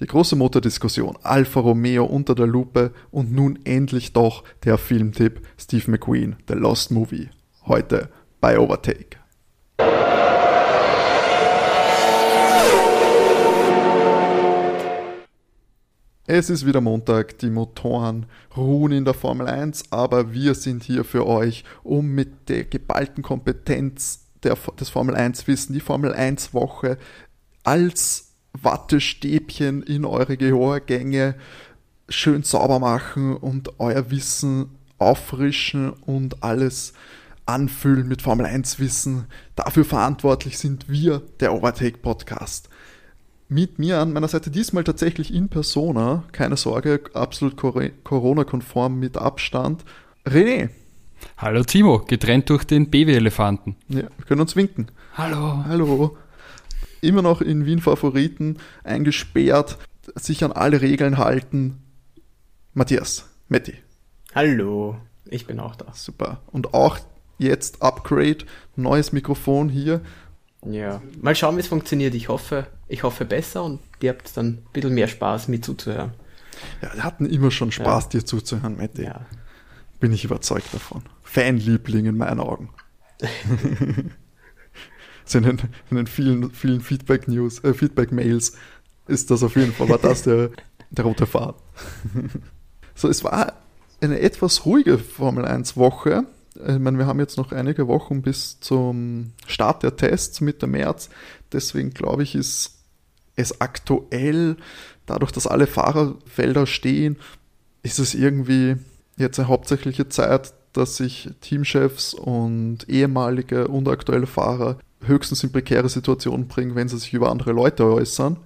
Die große Motordiskussion, Alfa Romeo unter der Lupe und nun endlich doch der Filmtipp Steve McQueen, The Lost Movie. Heute bei Overtake. Es ist wieder Montag, die Motoren ruhen in der Formel 1, aber wir sind hier für euch, um mit der geballten Kompetenz der, des Formel 1 Wissen, die Formel 1 Woche als Wattestäbchen in eure Gehörgänge schön sauber machen und euer Wissen auffrischen und alles anfüllen mit Formel 1 Wissen. Dafür verantwortlich sind wir, der Overtake Podcast mit mir an meiner Seite diesmal tatsächlich in Persona. Keine Sorge, absolut Corona-konform mit Abstand. René. Hallo Timo, getrennt durch den Baby-Elefanten. Ja, wir können uns winken. Hallo. Hallo. Immer noch in Wien Favoriten, eingesperrt, sich an alle Regeln halten. Matthias, Matti. Hallo, ich bin auch da. Super. Und auch jetzt Upgrade, neues Mikrofon hier. Ja, mal schauen, wie es funktioniert. Ich hoffe, ich hoffe besser und ihr habt dann ein bisschen mehr Spaß, mir zuzuhören. Ja, wir hatten immer schon Spaß, ja. dir zuzuhören, Matti. Ja. Bin ich überzeugt davon. Fanliebling in meinen Augen. in den, in den vielen, vielen Feedback-News, äh, Feedback-Mails ist das auf jeden Fall, war das der, der rote Faden. so, es war eine etwas ruhige Formel 1-Woche. Ich meine, wir haben jetzt noch einige Wochen bis zum Start der Tests Mitte März. Deswegen glaube ich, ist es aktuell, dadurch, dass alle Fahrerfelder stehen, ist es irgendwie jetzt eine hauptsächliche Zeit, dass sich Teamchefs und ehemalige und aktuelle Fahrer höchstens in prekäre Situationen bringen, wenn sie sich über andere Leute äußern.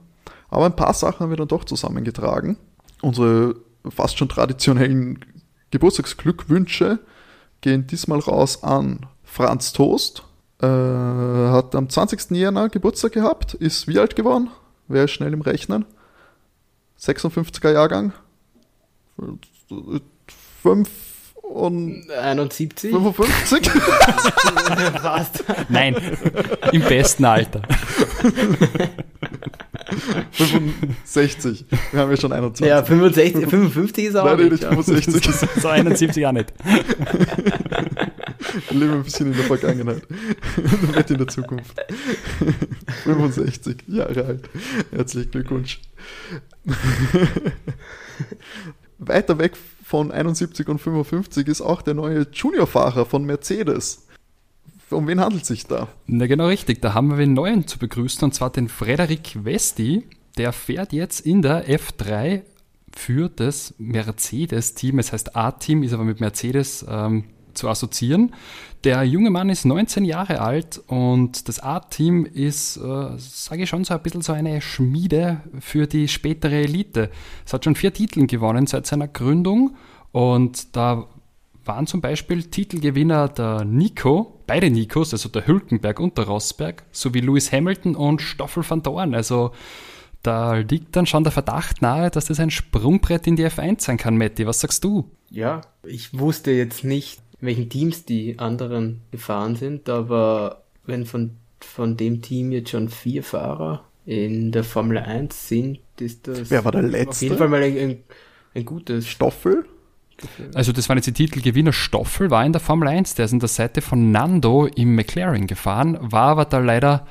Aber ein paar Sachen haben wir dann doch zusammengetragen. Unsere fast schon traditionellen Geburtstagsglückwünsche gehen diesmal raus an Franz Toast. Äh, hat am 20. Jänner Geburtstag gehabt, ist wie alt geworden? Ist schnell im Rechnen? 56er Jahrgang? 5 und 71? 55? Fast. Nein, im besten Alter. 65. Wir haben ja schon 21. Ja, 65, 55 ist auch Nein, nicht, nicht 65. so 71 auch nicht. Wir leben ein bisschen in der Vergangenheit. Nicht in der Zukunft. 65 Jahre alt. Herzlichen Glückwunsch. Weiter weg von 71 und 55 ist auch der neue Juniorfahrer von Mercedes. Um wen handelt es sich da? Na genau richtig, da haben wir einen neuen zu begrüßen und zwar den Frederik Westi. Der fährt jetzt in der F3 für das Mercedes-Team. Es heißt A-Team, ist aber mit Mercedes ähm, zu assoziieren. Der junge Mann ist 19 Jahre alt und das A-Team ist, äh, sage ich schon, so ein bisschen so eine Schmiede für die spätere Elite. Es hat schon vier Titel gewonnen seit seiner Gründung und da waren zum Beispiel Titelgewinner der Nico, beide Nikos, also der Hülkenberg und der Rosberg, sowie Lewis Hamilton und Stoffel van Dorn. Also da liegt dann schon der Verdacht nahe, dass das ein Sprungbrett in die F1 sein kann, Matti. Was sagst du? Ja, ich wusste jetzt nicht, in welchen Teams die anderen gefahren sind, aber wenn von, von dem Team jetzt schon vier Fahrer in der Formel 1 sind, ist das Wer war der letzte? auf jeden Fall mal ein, ein, ein gutes Stoffel. Also das waren jetzt die Titelgewinner. Stoffel war in der Formel 1, der ist an der Seite von Nando im McLaren gefahren, war aber da leider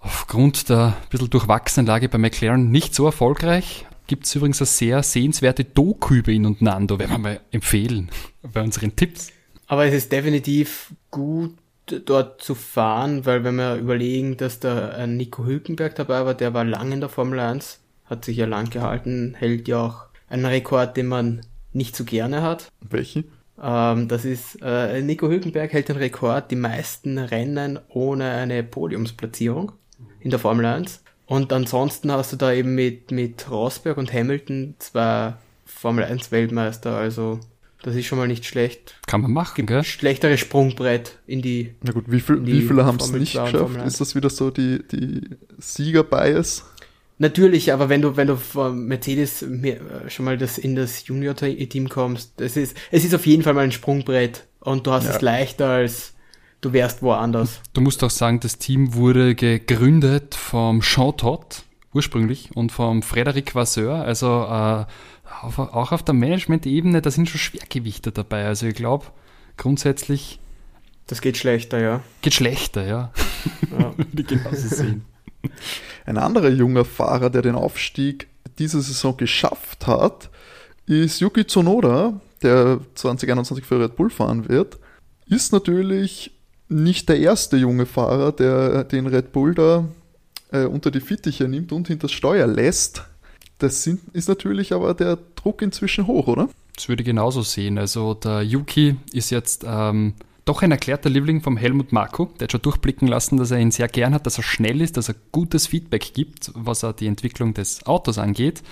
aufgrund der ein bisschen durchwachsenen Lage bei McLaren nicht so erfolgreich gibt es übrigens eine sehr sehenswerte Doku über ihn und Nando, werden wir mal empfehlen bei unseren Tipps. Aber es ist definitiv gut, dort zu fahren, weil wenn wir überlegen, dass da Nico Hülkenberg dabei war, der war lang in der Formel 1, hat sich ja lang gehalten, hält ja auch einen Rekord, den man nicht so gerne hat. Welchen? Ähm, das ist, äh, Nico Hülkenberg hält den Rekord, die meisten Rennen ohne eine Podiumsplatzierung in der Formel 1. Und ansonsten hast du da eben mit, mit Rosberg und Hamilton zwei Formel 1 Weltmeister, also das ist schon mal nicht schlecht. Kann man machen, gell? Schlechtere Sprungbrett in die. Na gut, wie, viel, wie viele haben es nicht geschafft? Ist das wieder so die, die Sieger-Bias? Natürlich, aber wenn du, wenn du von Mercedes schon mal das in das Junior-Team kommst, das ist, es ist auf jeden Fall mal ein Sprungbrett und du hast ja. es leichter als du wärst woanders. Du musst auch sagen, das Team wurde gegründet vom Jean Todt, ursprünglich und vom Frederic Vasseur, also äh, auf, auch auf der Management-Ebene, da sind schon Schwergewichte dabei. Also ich glaube, grundsätzlich. Das geht schlechter, ja. Geht schlechter, ja. ja. Würde ich genauso sehen. Ein anderer junger Fahrer, der den Aufstieg diese Saison geschafft hat, ist Yuki Tsunoda, der 2021 für Red Bull fahren wird. Ist natürlich nicht der erste junge Fahrer, der den Red Bull da äh, unter die Fittiche nimmt und hinter das Steuer lässt. Das sind, ist natürlich aber der Druck inzwischen hoch, oder? Das würde ich genauso sehen. Also der Yuki ist jetzt ähm, doch ein erklärter Liebling vom Helmut Marko. Der hat schon durchblicken lassen, dass er ihn sehr gern hat, dass er schnell ist, dass er gutes Feedback gibt, was er die Entwicklung des Autos angeht.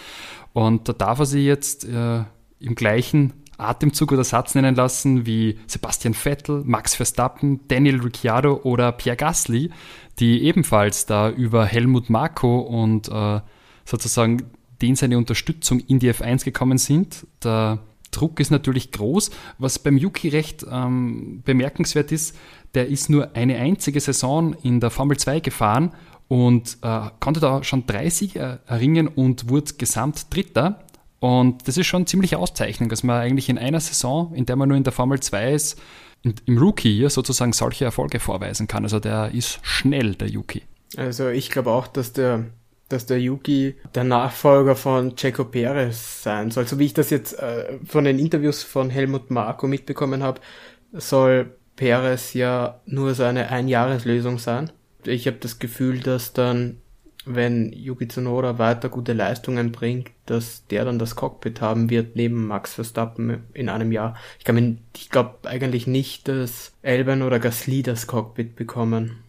Und da darf er sich jetzt äh, im gleichen Atemzug oder Satz nennen lassen wie Sebastian Vettel, Max Verstappen, Daniel Ricciardo oder Pierre Gasly, die ebenfalls da über Helmut Marko und äh, sozusagen den seine Unterstützung in die F1 gekommen sind. Der Druck ist natürlich groß. Was beim Yuki recht ähm, bemerkenswert ist, der ist nur eine einzige Saison in der Formel 2 gefahren und äh, konnte da schon drei Siege erringen und wurde gesamt Dritter. Und das ist schon ziemliche Auszeichnung, dass man eigentlich in einer Saison, in der man nur in der Formel 2 ist, im Rookie sozusagen solche Erfolge vorweisen kann. Also der ist schnell, der Yuki. Also ich glaube auch, dass der dass der Yuki der Nachfolger von Checo Perez sein soll. So wie ich das jetzt äh, von den Interviews von Helmut Marko mitbekommen habe, soll Perez ja nur so eine Einjahreslösung sein. Ich habe das Gefühl, dass dann, wenn Yuki Tsunoda weiter gute Leistungen bringt, dass der dann das Cockpit haben wird neben Max Verstappen in einem Jahr. Ich ich glaube eigentlich nicht, dass Elben oder Gasly das Cockpit bekommen.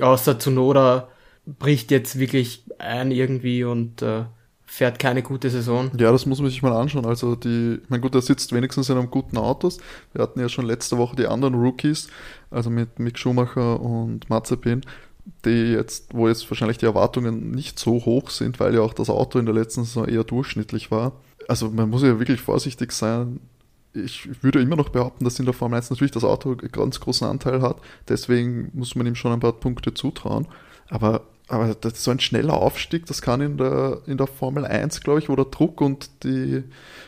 Außer Tsunoda bricht jetzt wirklich ein irgendwie und äh, fährt keine gute Saison. Ja, das muss man sich mal anschauen. Also die, mein gut, er sitzt wenigstens in einem guten Autos. Wir hatten ja schon letzte Woche die anderen Rookies, also mit Mick Schumacher und Mazepin, die jetzt, wo jetzt wahrscheinlich die Erwartungen nicht so hoch sind, weil ja auch das Auto in der letzten Saison eher durchschnittlich war. Also man muss ja wirklich vorsichtig sein. Ich würde immer noch behaupten, dass in der Formel 1 natürlich das Auto einen ganz großen Anteil hat. Deswegen muss man ihm schon ein paar Punkte zutrauen. Aber aber so ein schneller Aufstieg, das kann in der, in der Formel 1, glaube ich, wo der Druck und die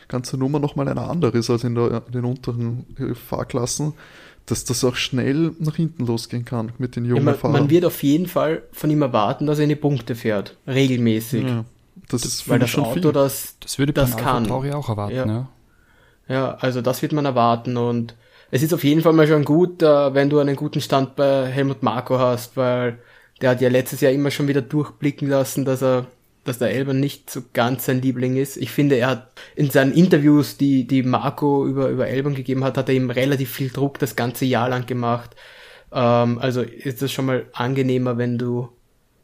ganze Nummer nochmal eine andere ist als in, der, in den unteren Fahrklassen, dass das auch schnell nach hinten losgehen kann mit den jungen ja, man, Fahrern. Man wird auf jeden Fall von ihm erwarten, dass er in die Punkte fährt, regelmäßig. Ja, das, das ist weil das schon Auto viel. das, das würde das kann. auch erwarten, ja. ja. Ja, also das wird man erwarten und es ist auf jeden Fall mal schon gut, äh, wenn du einen guten Stand bei Helmut Marko hast, weil der hat ja letztes Jahr immer schon wieder durchblicken lassen, dass er, dass der Elber nicht so ganz sein Liebling ist. Ich finde, er hat in seinen Interviews, die, die Marco über, über Elbern gegeben hat, hat er ihm relativ viel Druck das ganze Jahr lang gemacht. Ähm, also ist das schon mal angenehmer, wenn du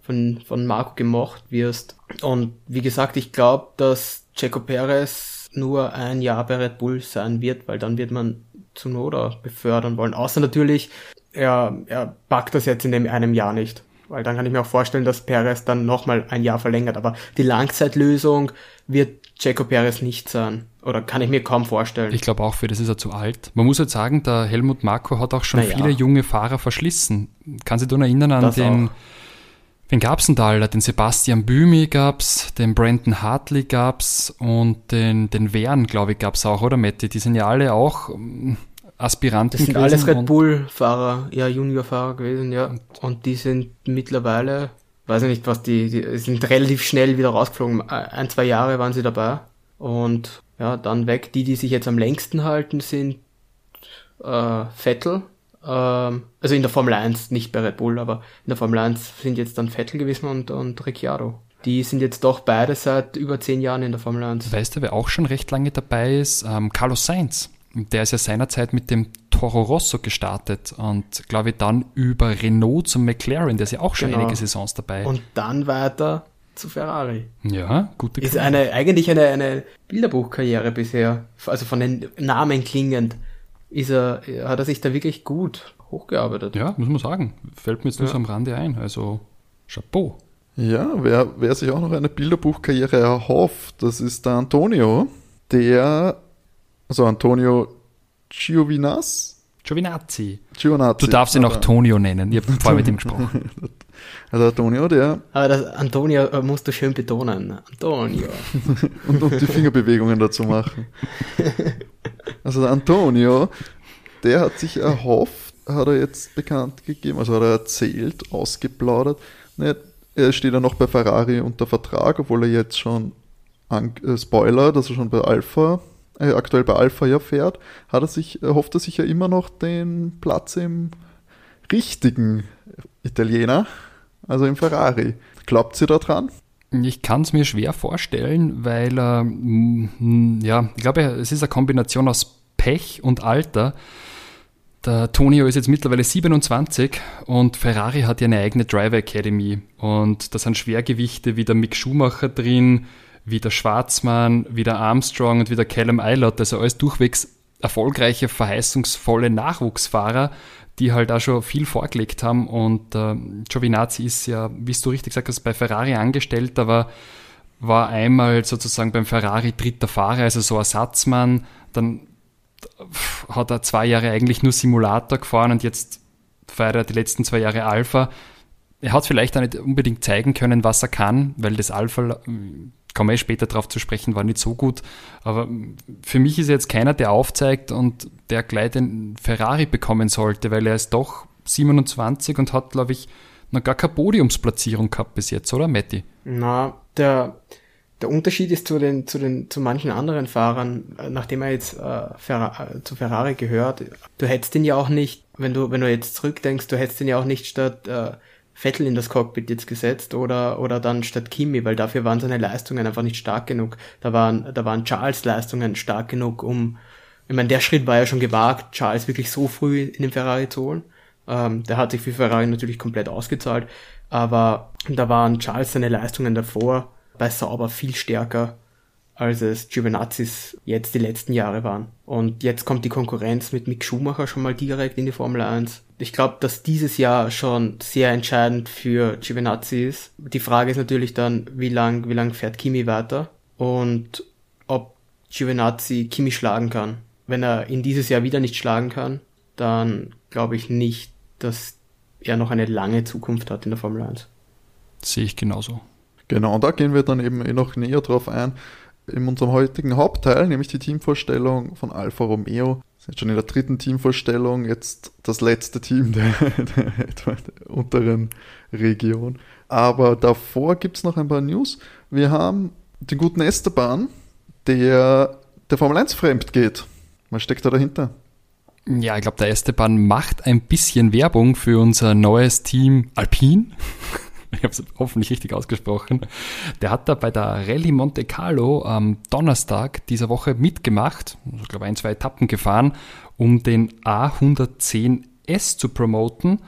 von, von Marco gemocht wirst. Und wie gesagt, ich glaube, dass Checo Perez nur ein Jahr bei Red Bull sein wird, weil dann wird man zu Noda befördern wollen. Außer natürlich, er, er packt das jetzt in dem einem Jahr nicht weil dann kann ich mir auch vorstellen, dass Perez dann nochmal ein Jahr verlängert. Aber die Langzeitlösung wird Checo Perez nicht sein. Oder kann ich mir kaum vorstellen. Ich glaube auch, für das ist er zu alt. Man muss jetzt sagen, der Helmut Marko hat auch schon naja. viele junge Fahrer verschlissen. Kann sich nur erinnern an das den, auch. wen gab's denn da alle? Den Sebastian Bümi gab's, den Brandon Hartley gab's und den, den Wern, glaube ich, gab's auch, oder Matti? Die sind ja alle auch Aspiranten Das sind alles Red Bull-Fahrer, ja, Junior-Fahrer gewesen, ja. Und die sind mittlerweile, weiß ich nicht, was die, die sind relativ schnell wieder rausgeflogen. Ein, zwei Jahre waren sie dabei. Und ja, dann weg. Die, die sich jetzt am längsten halten, sind äh, Vettel. Ähm, also in der Formel 1, nicht bei Red Bull, aber in der Formel 1 sind jetzt dann Vettel gewesen und, und Ricciardo. Die sind jetzt doch beide seit über zehn Jahren in der Formel 1. Weißt du, wer auch schon recht lange dabei ist? Ähm, Carlos Sainz der ist ja seinerzeit mit dem Toro Rosso gestartet und glaube ich dann über Renault zum McLaren, der ist ja auch schon genau. einige Saisons dabei. Und dann weiter zu Ferrari. Ja, gute Ist eine, eigentlich eine, eine Bilderbuchkarriere bisher, also von den Namen klingend, ist er, hat er sich da wirklich gut hochgearbeitet. Ja, muss man sagen. Fällt mir jetzt nur ja. so am Rande ein. Also Chapeau. Ja, wer, wer sich auch noch eine Bilderbuchkarriere erhofft, das ist der Antonio, der also Antonio Giovinas? Giovinazzi. Giovinazzi. Du darfst ihn auch Tonio nennen. Ich habe vorher mit ihm gesprochen. Also Antonio, der. Aber das Antonio äh, musst du schön betonen. Antonio. und, und die Fingerbewegungen dazu machen. Also der Antonio, der hat sich erhofft, hat er jetzt bekannt gegeben, also hat er erzählt, ausgeplaudert. Ne, er steht ja noch bei Ferrari unter Vertrag, obwohl er jetzt schon an, äh, Spoiler, dass er schon bei Alpha, äh, aktuell bei Alpha ja fährt, hat er sich, erhofft er sich ja immer noch den Platz im richtigen Italiener, also im Ferrari. Glaubt sie da dran? Ich kann es mir schwer vorstellen, weil äh, ja, ich glaube, es ist eine Kombination aus Pech und Alter. Der Tonio ist jetzt mittlerweile 27 und Ferrari hat ja eine eigene Driver Academy. Und da sind Schwergewichte wie der Mick Schumacher drin, wie der Schwarzmann, wie der Armstrong und wie der Callum Eilert. Also alles durchwegs erfolgreiche, verheißungsvolle Nachwuchsfahrer, die halt auch schon viel vorgelegt haben. Und äh, Giovinazzi ist ja, wie du richtig gesagt hast, bei Ferrari angestellt, aber war einmal sozusagen beim Ferrari dritter Fahrer, also so Ersatzmann. Dann hat er zwei Jahre eigentlich nur Simulator gefahren und jetzt feiert er die letzten zwei Jahre Alpha. Er hat vielleicht auch nicht unbedingt zeigen können, was er kann, weil das Alpha, kommen wir später darauf zu sprechen, war nicht so gut. Aber für mich ist jetzt keiner, der aufzeigt und der gleich den Ferrari bekommen sollte, weil er ist doch 27 und hat, glaube ich, noch gar keine Podiumsplatzierung gehabt bis jetzt, oder, Matti? Na, der, der Unterschied ist zu den, zu den, zu manchen anderen Fahrern, äh, nachdem er jetzt äh, Ferra äh, zu Ferrari gehört, du hättest ihn ja auch nicht, wenn du, wenn du jetzt zurückdenkst, du hättest ihn ja auch nicht statt äh, Vettel in das Cockpit jetzt gesetzt oder, oder dann statt Kimi, weil dafür waren seine Leistungen einfach nicht stark genug. Da waren, da waren Charles Leistungen stark genug, um, ich meine, der Schritt war ja schon gewagt, Charles wirklich so früh in den Ferrari zu holen. Ähm, der hat sich für Ferrari natürlich komplett ausgezahlt, aber da waren Charles seine Leistungen davor bei Sauber viel stärker, als es Giovinazzi's jetzt die letzten Jahre waren. Und jetzt kommt die Konkurrenz mit Mick Schumacher schon mal direkt in die Formel 1. Ich glaube, dass dieses Jahr schon sehr entscheidend für Giovinazzi ist. Die Frage ist natürlich dann, wie lang, wie lang fährt Kimi weiter und ob Giovinazzi Kimi schlagen kann. Wenn er ihn dieses Jahr wieder nicht schlagen kann, dann glaube ich nicht, dass er noch eine lange Zukunft hat in der Formel 1. Sehe ich genauso. Genau, und da gehen wir dann eben eh noch näher drauf ein in unserem heutigen Hauptteil, nämlich die Teamvorstellung von Alfa Romeo. Sind schon in der dritten Teamvorstellung, jetzt das letzte Team der, der, der unteren Region. Aber davor gibt es noch ein paar News. Wir haben den guten Esteban, der der Formel 1 fremd geht. Was steckt da dahinter? Ja, ich glaube, der Esteban macht ein bisschen Werbung für unser neues Team Alpine. ich habe es hoffentlich richtig ausgesprochen, der hat da bei der Rallye Monte Carlo am Donnerstag dieser Woche mitgemacht, ich glaube ein, zwei Etappen gefahren, um den A110S zu promoten.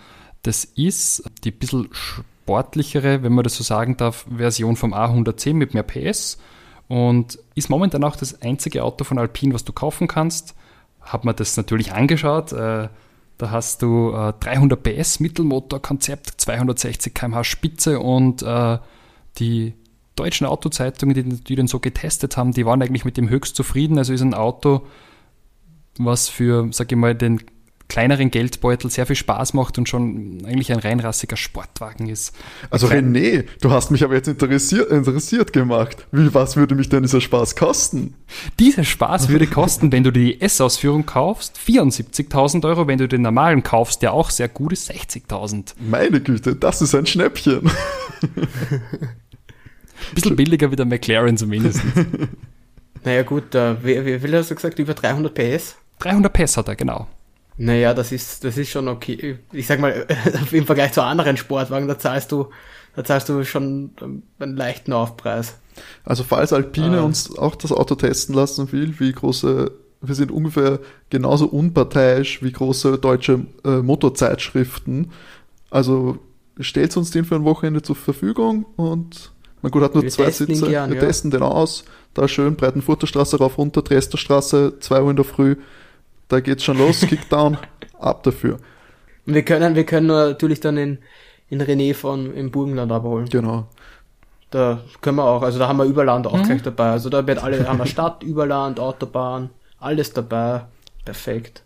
Das ist die bisschen sportlichere, wenn man das so sagen darf, Version vom A110 mit mehr PS und ist momentan auch das einzige Auto von Alpine, was du kaufen kannst. Hab mir das natürlich angeschaut. Äh, da hast du äh, 300 PS Mittelmotor-Konzept, 260 km/h Spitze und äh, die deutschen Autozeitungen, die, die den so getestet haben, die waren eigentlich mit dem höchst zufrieden. Also ist ein Auto, was für, sag ich mal, den kleineren Geldbeutel sehr viel Spaß macht und schon eigentlich ein reinrassiger Sportwagen ist. Also René, du hast mich aber jetzt interessiert, interessiert gemacht. Wie, was würde mich denn dieser Spaß kosten? Dieser Spaß würde kosten, wenn du die S-Ausführung kaufst, 74.000 Euro. Wenn du den normalen kaufst, der auch sehr gut ist, 60.000. Meine Güte, das ist ein Schnäppchen. Bisschen billiger wie der McLaren zumindest. Naja gut, äh, wie, wie viel hast du gesagt? Über 300 PS? 300 PS hat er, genau. Naja, das ist, das ist schon okay. Ich sag mal, im Vergleich zu anderen Sportwagen, da zahlst du, da zahlst du schon einen leichten Aufpreis. Also falls Alpine äh. uns auch das Auto testen lassen will, wie große, wir sind ungefähr genauso unparteiisch wie große deutsche äh, Motorzeitschriften. Also stellt uns den für ein Wochenende zur Verfügung und man gut hat nur wir zwei Sitze. Wir ja. testen den aus. Da schön Breitenfurter Straße rauf runter, Dresdner Straße, 2 Uhr in der Früh da geht's schon los, Kickdown, ab dafür. Und wir können, wir können natürlich dann in, in René von im Burgenland abholen. Genau. Da können wir auch, also da haben wir Überland auch mhm. gleich dabei. Also da wird alle, haben wir Stadt, Überland, Autobahn, alles dabei. Perfekt.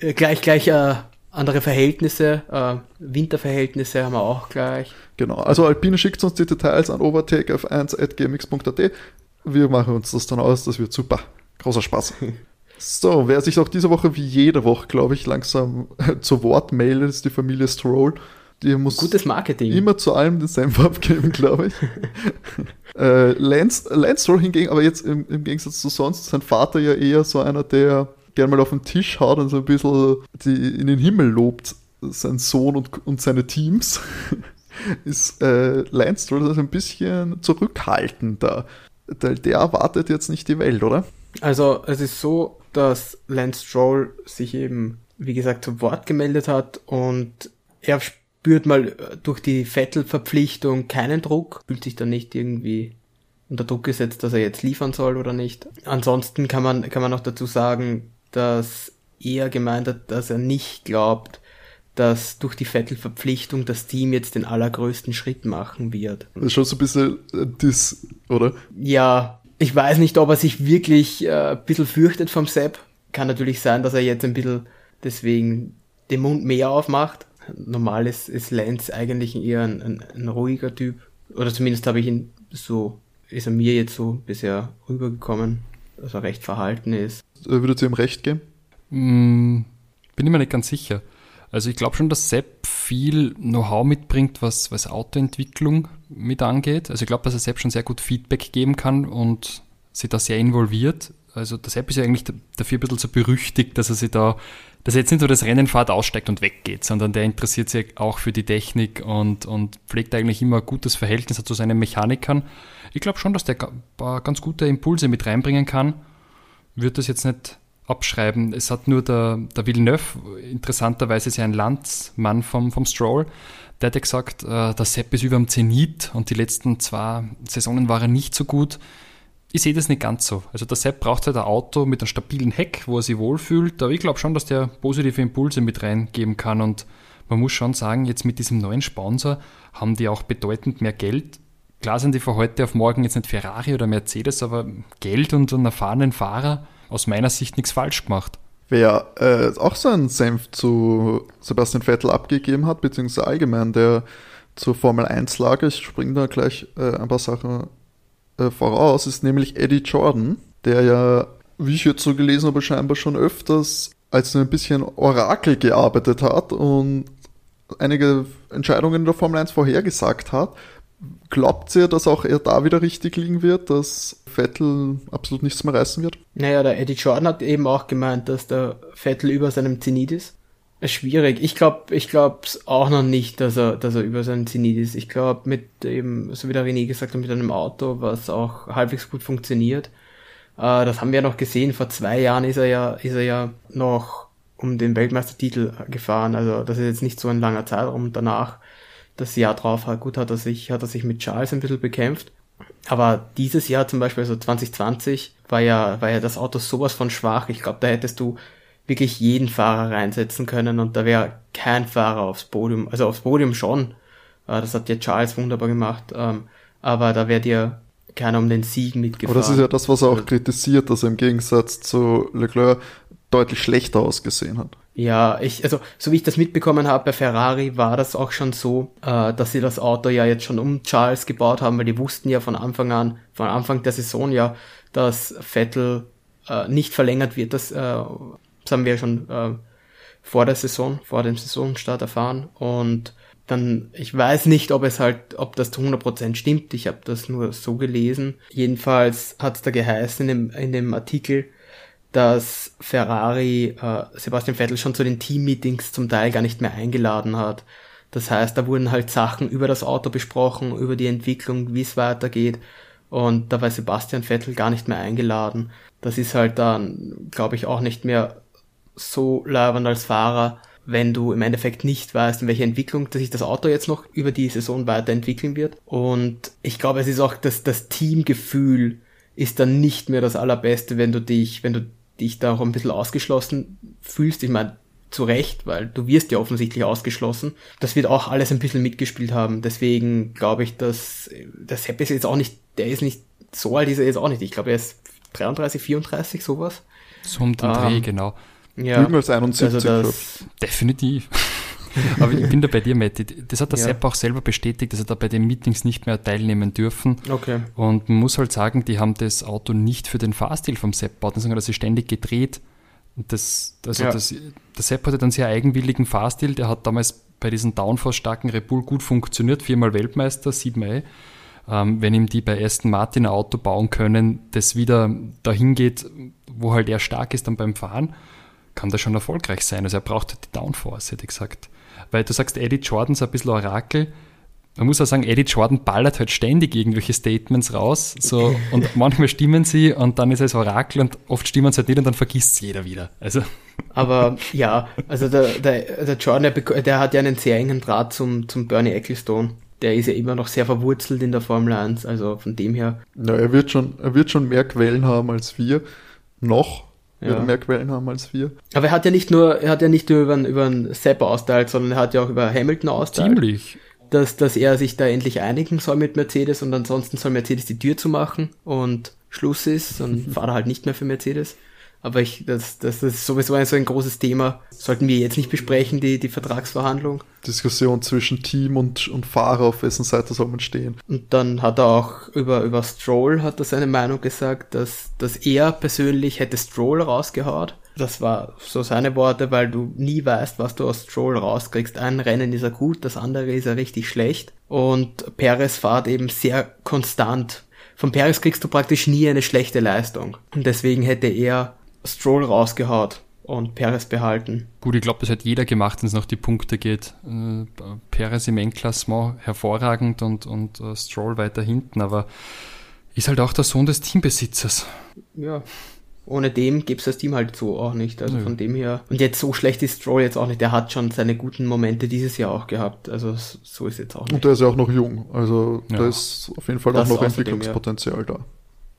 Äh, gleich, gleich äh, andere Verhältnisse, äh, Winterverhältnisse haben wir auch gleich. Genau, also Alpine schickt uns die Details an overtakef1.gmx.at. Wir machen uns das dann aus, das wird super. Großer Spaß. So, wer sich auch diese Woche wie jede Woche, glaube ich, langsam zu Wort meldet, ist die Familie Stroll. Die muss Gutes Marketing. immer zu allem den Senf abgeben, glaube ich. äh, Lance, Lance Stroll hingegen, aber jetzt im, im Gegensatz zu sonst, sein Vater ja eher so einer, der gerne mal auf den Tisch haut und so ein bisschen die, in den Himmel lobt, sein Sohn und, und seine Teams, ist äh, Lance Stroll also ein bisschen zurückhaltender. Der, der erwartet jetzt nicht die Welt, oder? Also es ist so, dass Lance Stroll sich eben, wie gesagt, zu Wort gemeldet hat und er spürt mal äh, durch die Vettel-Verpflichtung keinen Druck, fühlt sich dann nicht irgendwie unter Druck gesetzt, dass er jetzt liefern soll oder nicht. Ansonsten kann man, kann man noch dazu sagen, dass er gemeint hat, dass er nicht glaubt, dass durch die Vettel-Verpflichtung das Team jetzt den allergrößten Schritt machen wird. Das ist schon so ein bisschen äh, das, oder? Ja, ich weiß nicht, ob er sich wirklich äh, ein bisschen fürchtet vom Sepp. Kann natürlich sein, dass er jetzt ein bisschen deswegen den Mund mehr aufmacht. Normal ist, ist Lance eigentlich eher ein, ein, ein ruhiger Typ. Oder zumindest habe ich ihn so, ist er mir jetzt so bisher rübergekommen, dass er recht verhalten ist. Äh, Würdet ihr ihm recht geben? Mm, bin ich mir nicht ganz sicher. Also ich glaube schon, dass Sepp viel Know-how mitbringt, was, was Autoentwicklung mit angeht. Also ich glaube, dass er Sepp schon sehr gut Feedback geben kann und sich da sehr involviert. Also der Sepp ist ja eigentlich dafür ein bisschen so berüchtigt, dass er sich da, dass er jetzt nicht nur das Rennen fährt, aussteigt und weggeht, sondern der interessiert sich auch für die Technik und, und pflegt eigentlich immer ein gutes Verhältnis zu seinen Mechanikern. Ich glaube schon, dass der ein paar ganz gute Impulse mit reinbringen kann. Wird das jetzt nicht abschreiben. Es hat nur der, der Villeneuve, interessanterweise ist ja ein Landsmann vom, vom Stroll, der hat ja gesagt, äh, der Sepp ist über dem Zenit und die letzten zwei Saisonen war er nicht so gut. Ich sehe das nicht ganz so. Also der Sepp braucht halt ein Auto mit einem stabilen Heck, wo er sich wohlfühlt, aber ich glaube schon, dass der positive Impulse mit reingeben kann und man muss schon sagen, jetzt mit diesem neuen Sponsor haben die auch bedeutend mehr Geld. Klar sind die von heute auf morgen jetzt nicht Ferrari oder Mercedes, aber Geld und einen erfahrenen Fahrer aus meiner Sicht nichts falsch gemacht. Wer äh, auch seinen Senf zu Sebastian Vettel abgegeben hat, beziehungsweise allgemein der zur Formel 1 lag, ich springe da gleich äh, ein paar Sachen äh, voraus, ist nämlich Eddie Jordan, der ja, wie ich jetzt so gelesen habe, scheinbar schon öfters als ein bisschen Orakel gearbeitet hat und einige Entscheidungen in der Formel 1 vorhergesagt hat. Glaubt ihr, dass auch er da wieder richtig liegen wird, dass Vettel absolut nichts mehr reißen wird? Naja, der Eddie Jordan hat eben auch gemeint, dass der Vettel über seinem Zenit ist. Schwierig. Ich glaube, ich glaube auch noch nicht, dass er, dass er über seinem Zenit ist. Ich glaube, mit eben, so wie der René gesagt hat, mit einem Auto, was auch halbwegs gut funktioniert. Äh, das haben wir ja noch gesehen. Vor zwei Jahren ist er ja, ist er ja noch um den Weltmeistertitel gefahren. Also, das ist jetzt nicht so ein langer Zeitraum. Danach das Jahr drauf, gut hat er sich, hat er sich mit Charles ein bisschen bekämpft. Aber dieses Jahr zum Beispiel, also 2020, war ja, war ja das Auto sowas von schwach. Ich glaube, da hättest du wirklich jeden Fahrer reinsetzen können und da wäre kein Fahrer aufs Podium, also aufs Podium schon. Äh, das hat ja Charles wunderbar gemacht. Ähm, aber da wäre dir keiner um den Sieg mitgefahren. Aber das ist ja das, was er auch kritisiert, dass er im Gegensatz zu Leclerc deutlich schlechter ausgesehen hat. Ja, ich, also so wie ich das mitbekommen habe bei Ferrari, war das auch schon so, äh, dass sie das Auto ja jetzt schon um Charles gebaut haben, weil die wussten ja von Anfang an, von Anfang der Saison ja, dass Vettel äh, nicht verlängert wird. Das, äh, das haben wir schon äh, vor der Saison, vor dem Saisonstart erfahren. Und dann, ich weiß nicht, ob es halt, ob das zu 100% stimmt. Ich habe das nur so gelesen. Jedenfalls hat es da geheißen in dem, in dem Artikel, dass Ferrari äh, Sebastian Vettel schon zu den Team-Meetings zum Teil gar nicht mehr eingeladen hat. Das heißt, da wurden halt Sachen über das Auto besprochen, über die Entwicklung, wie es weitergeht. Und da war Sebastian Vettel gar nicht mehr eingeladen. Das ist halt dann, glaube ich, auch nicht mehr so leibend als Fahrer, wenn du im Endeffekt nicht weißt, in welche Entwicklung sich das Auto jetzt noch über die Saison weiterentwickeln wird. Und ich glaube, es ist auch das, das Teamgefühl ist dann nicht mehr das allerbeste, wenn du dich, wenn du dich da auch ein bisschen ausgeschlossen fühlst. Ich meine, zu Recht, weil du wirst ja offensichtlich ausgeschlossen. Das wird auch alles ein bisschen mitgespielt haben. Deswegen glaube ich, dass der Sepp ist jetzt auch nicht, der ist nicht, so alt ist er jetzt auch nicht. Ich glaube, er ist 33, 34, sowas. So um den Dreh, ähm, genau. Ja, Jünger als 71, also Definitiv. Aber ich bin da bei dir, Matti. Das hat der ja. Sepp auch selber bestätigt, dass er da bei den Meetings nicht mehr teilnehmen dürfen. Okay. Und man muss halt sagen, die haben das Auto nicht für den Fahrstil vom Sepp gebaut, sondern das ist ständig gedreht. Das, also ja. das, der Sepp hatte einen sehr eigenwilligen Fahrstil, der hat damals bei diesen Downforce-starken Red Bull gut funktioniert, viermal Weltmeister, sieht man eh. Ähm, wenn ihm die bei Aston Martin ein Auto bauen können, das wieder dahin geht, wo halt er stark ist dann beim Fahren, kann das schon erfolgreich sein. Also er braucht halt die Downforce, hätte ich gesagt. Weil du sagst, Eddie Jordan ist ein bisschen Orakel. Man muss auch sagen, Eddie Jordan ballert halt ständig irgendwelche Statements raus. So, und manchmal stimmen sie und dann ist er das Orakel und oft stimmen sie halt nicht und dann vergisst es jeder wieder. Also. Aber ja, also der, der, der Jordan, der, der hat ja einen sehr engen Draht zum, zum Bernie Ecclestone der ist ja immer noch sehr verwurzelt in der Formel 1, also von dem her. Ja, er wird schon, er wird schon mehr Quellen haben als wir. Noch ja. mehr Quellen haben als wir. Aber er hat ja nicht nur, er hat ja nicht nur über, über einen Sepp austeilt, sondern er hat ja auch über Hamilton austeilt. Ziemlich. Dass, dass er sich da endlich einigen soll mit Mercedes und ansonsten soll Mercedes die Tür zumachen und Schluss ist und fahrt er halt nicht mehr für Mercedes. Aber ich, das, das ist sowieso ein, so ein großes Thema. Sollten wir jetzt nicht besprechen, die, die Vertragsverhandlung. Diskussion zwischen Team und, und Fahrer, auf wessen Seite soll man stehen. Und dann hat er auch über, über Stroll hat er seine Meinung gesagt, dass, dass er persönlich hätte Stroll rausgehaut. Das war so seine Worte, weil du nie weißt, was du aus Stroll rauskriegst. Ein Rennen ist er gut, das andere ist er richtig schlecht. Und Perez fahrt eben sehr konstant. Von Perez kriegst du praktisch nie eine schlechte Leistung. Und deswegen hätte er Stroll rausgehaut und Perez behalten. Gut, ich glaube, das hat jeder gemacht, wenn es noch die Punkte geht. Äh, Perez im Endklassement hervorragend und, und uh, Stroll weiter hinten, aber ist halt auch der Sohn des Teambesitzers. Ja, ohne dem gäbe es das Team halt so auch nicht. Also ja. von dem her. Und jetzt so schlecht ist Stroll jetzt auch nicht. Der hat schon seine guten Momente dieses Jahr auch gehabt. Also so ist jetzt auch nicht. Und der ist ja auch noch jung. Also ja. da ist auf jeden Fall das auch noch Entwicklungspotenzial ja. da.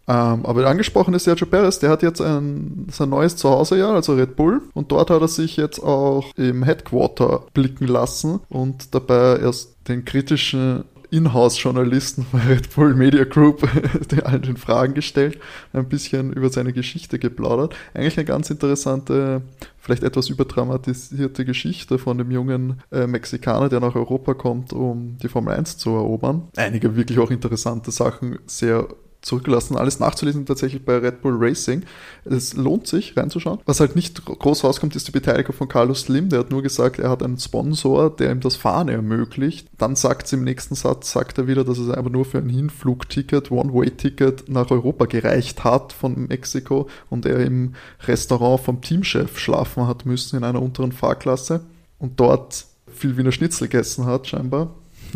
Ähm, aber der angesprochene Sergio Perez, der hat jetzt ein, sein neues Zuhause ja, also Red Bull. Und dort hat er sich jetzt auch im Headquarter blicken lassen und dabei erst den kritischen Inhouse-Journalisten bei Red Bull Media Group allen den Fragen gestellt, ein bisschen über seine Geschichte geplaudert. Eigentlich eine ganz interessante, vielleicht etwas überdramatisierte Geschichte von dem jungen äh, Mexikaner, der nach Europa kommt, um die Formel 1 zu erobern. Einige wirklich auch interessante Sachen, sehr zurückgelassen, alles nachzulesen tatsächlich bei Red Bull Racing. Es lohnt sich reinzuschauen. Was halt nicht groß rauskommt, ist die Beteiligung von Carlos Slim. Der hat nur gesagt, er hat einen Sponsor, der ihm das Fahren ermöglicht. Dann sagt es im nächsten Satz, sagt er wieder, dass es einfach nur für ein Hinflugticket, One-Way-Ticket nach Europa gereicht hat von Mexiko und er im Restaurant vom Teamchef schlafen hat müssen in einer unteren Fahrklasse und dort viel Wiener Schnitzel gegessen hat, scheinbar.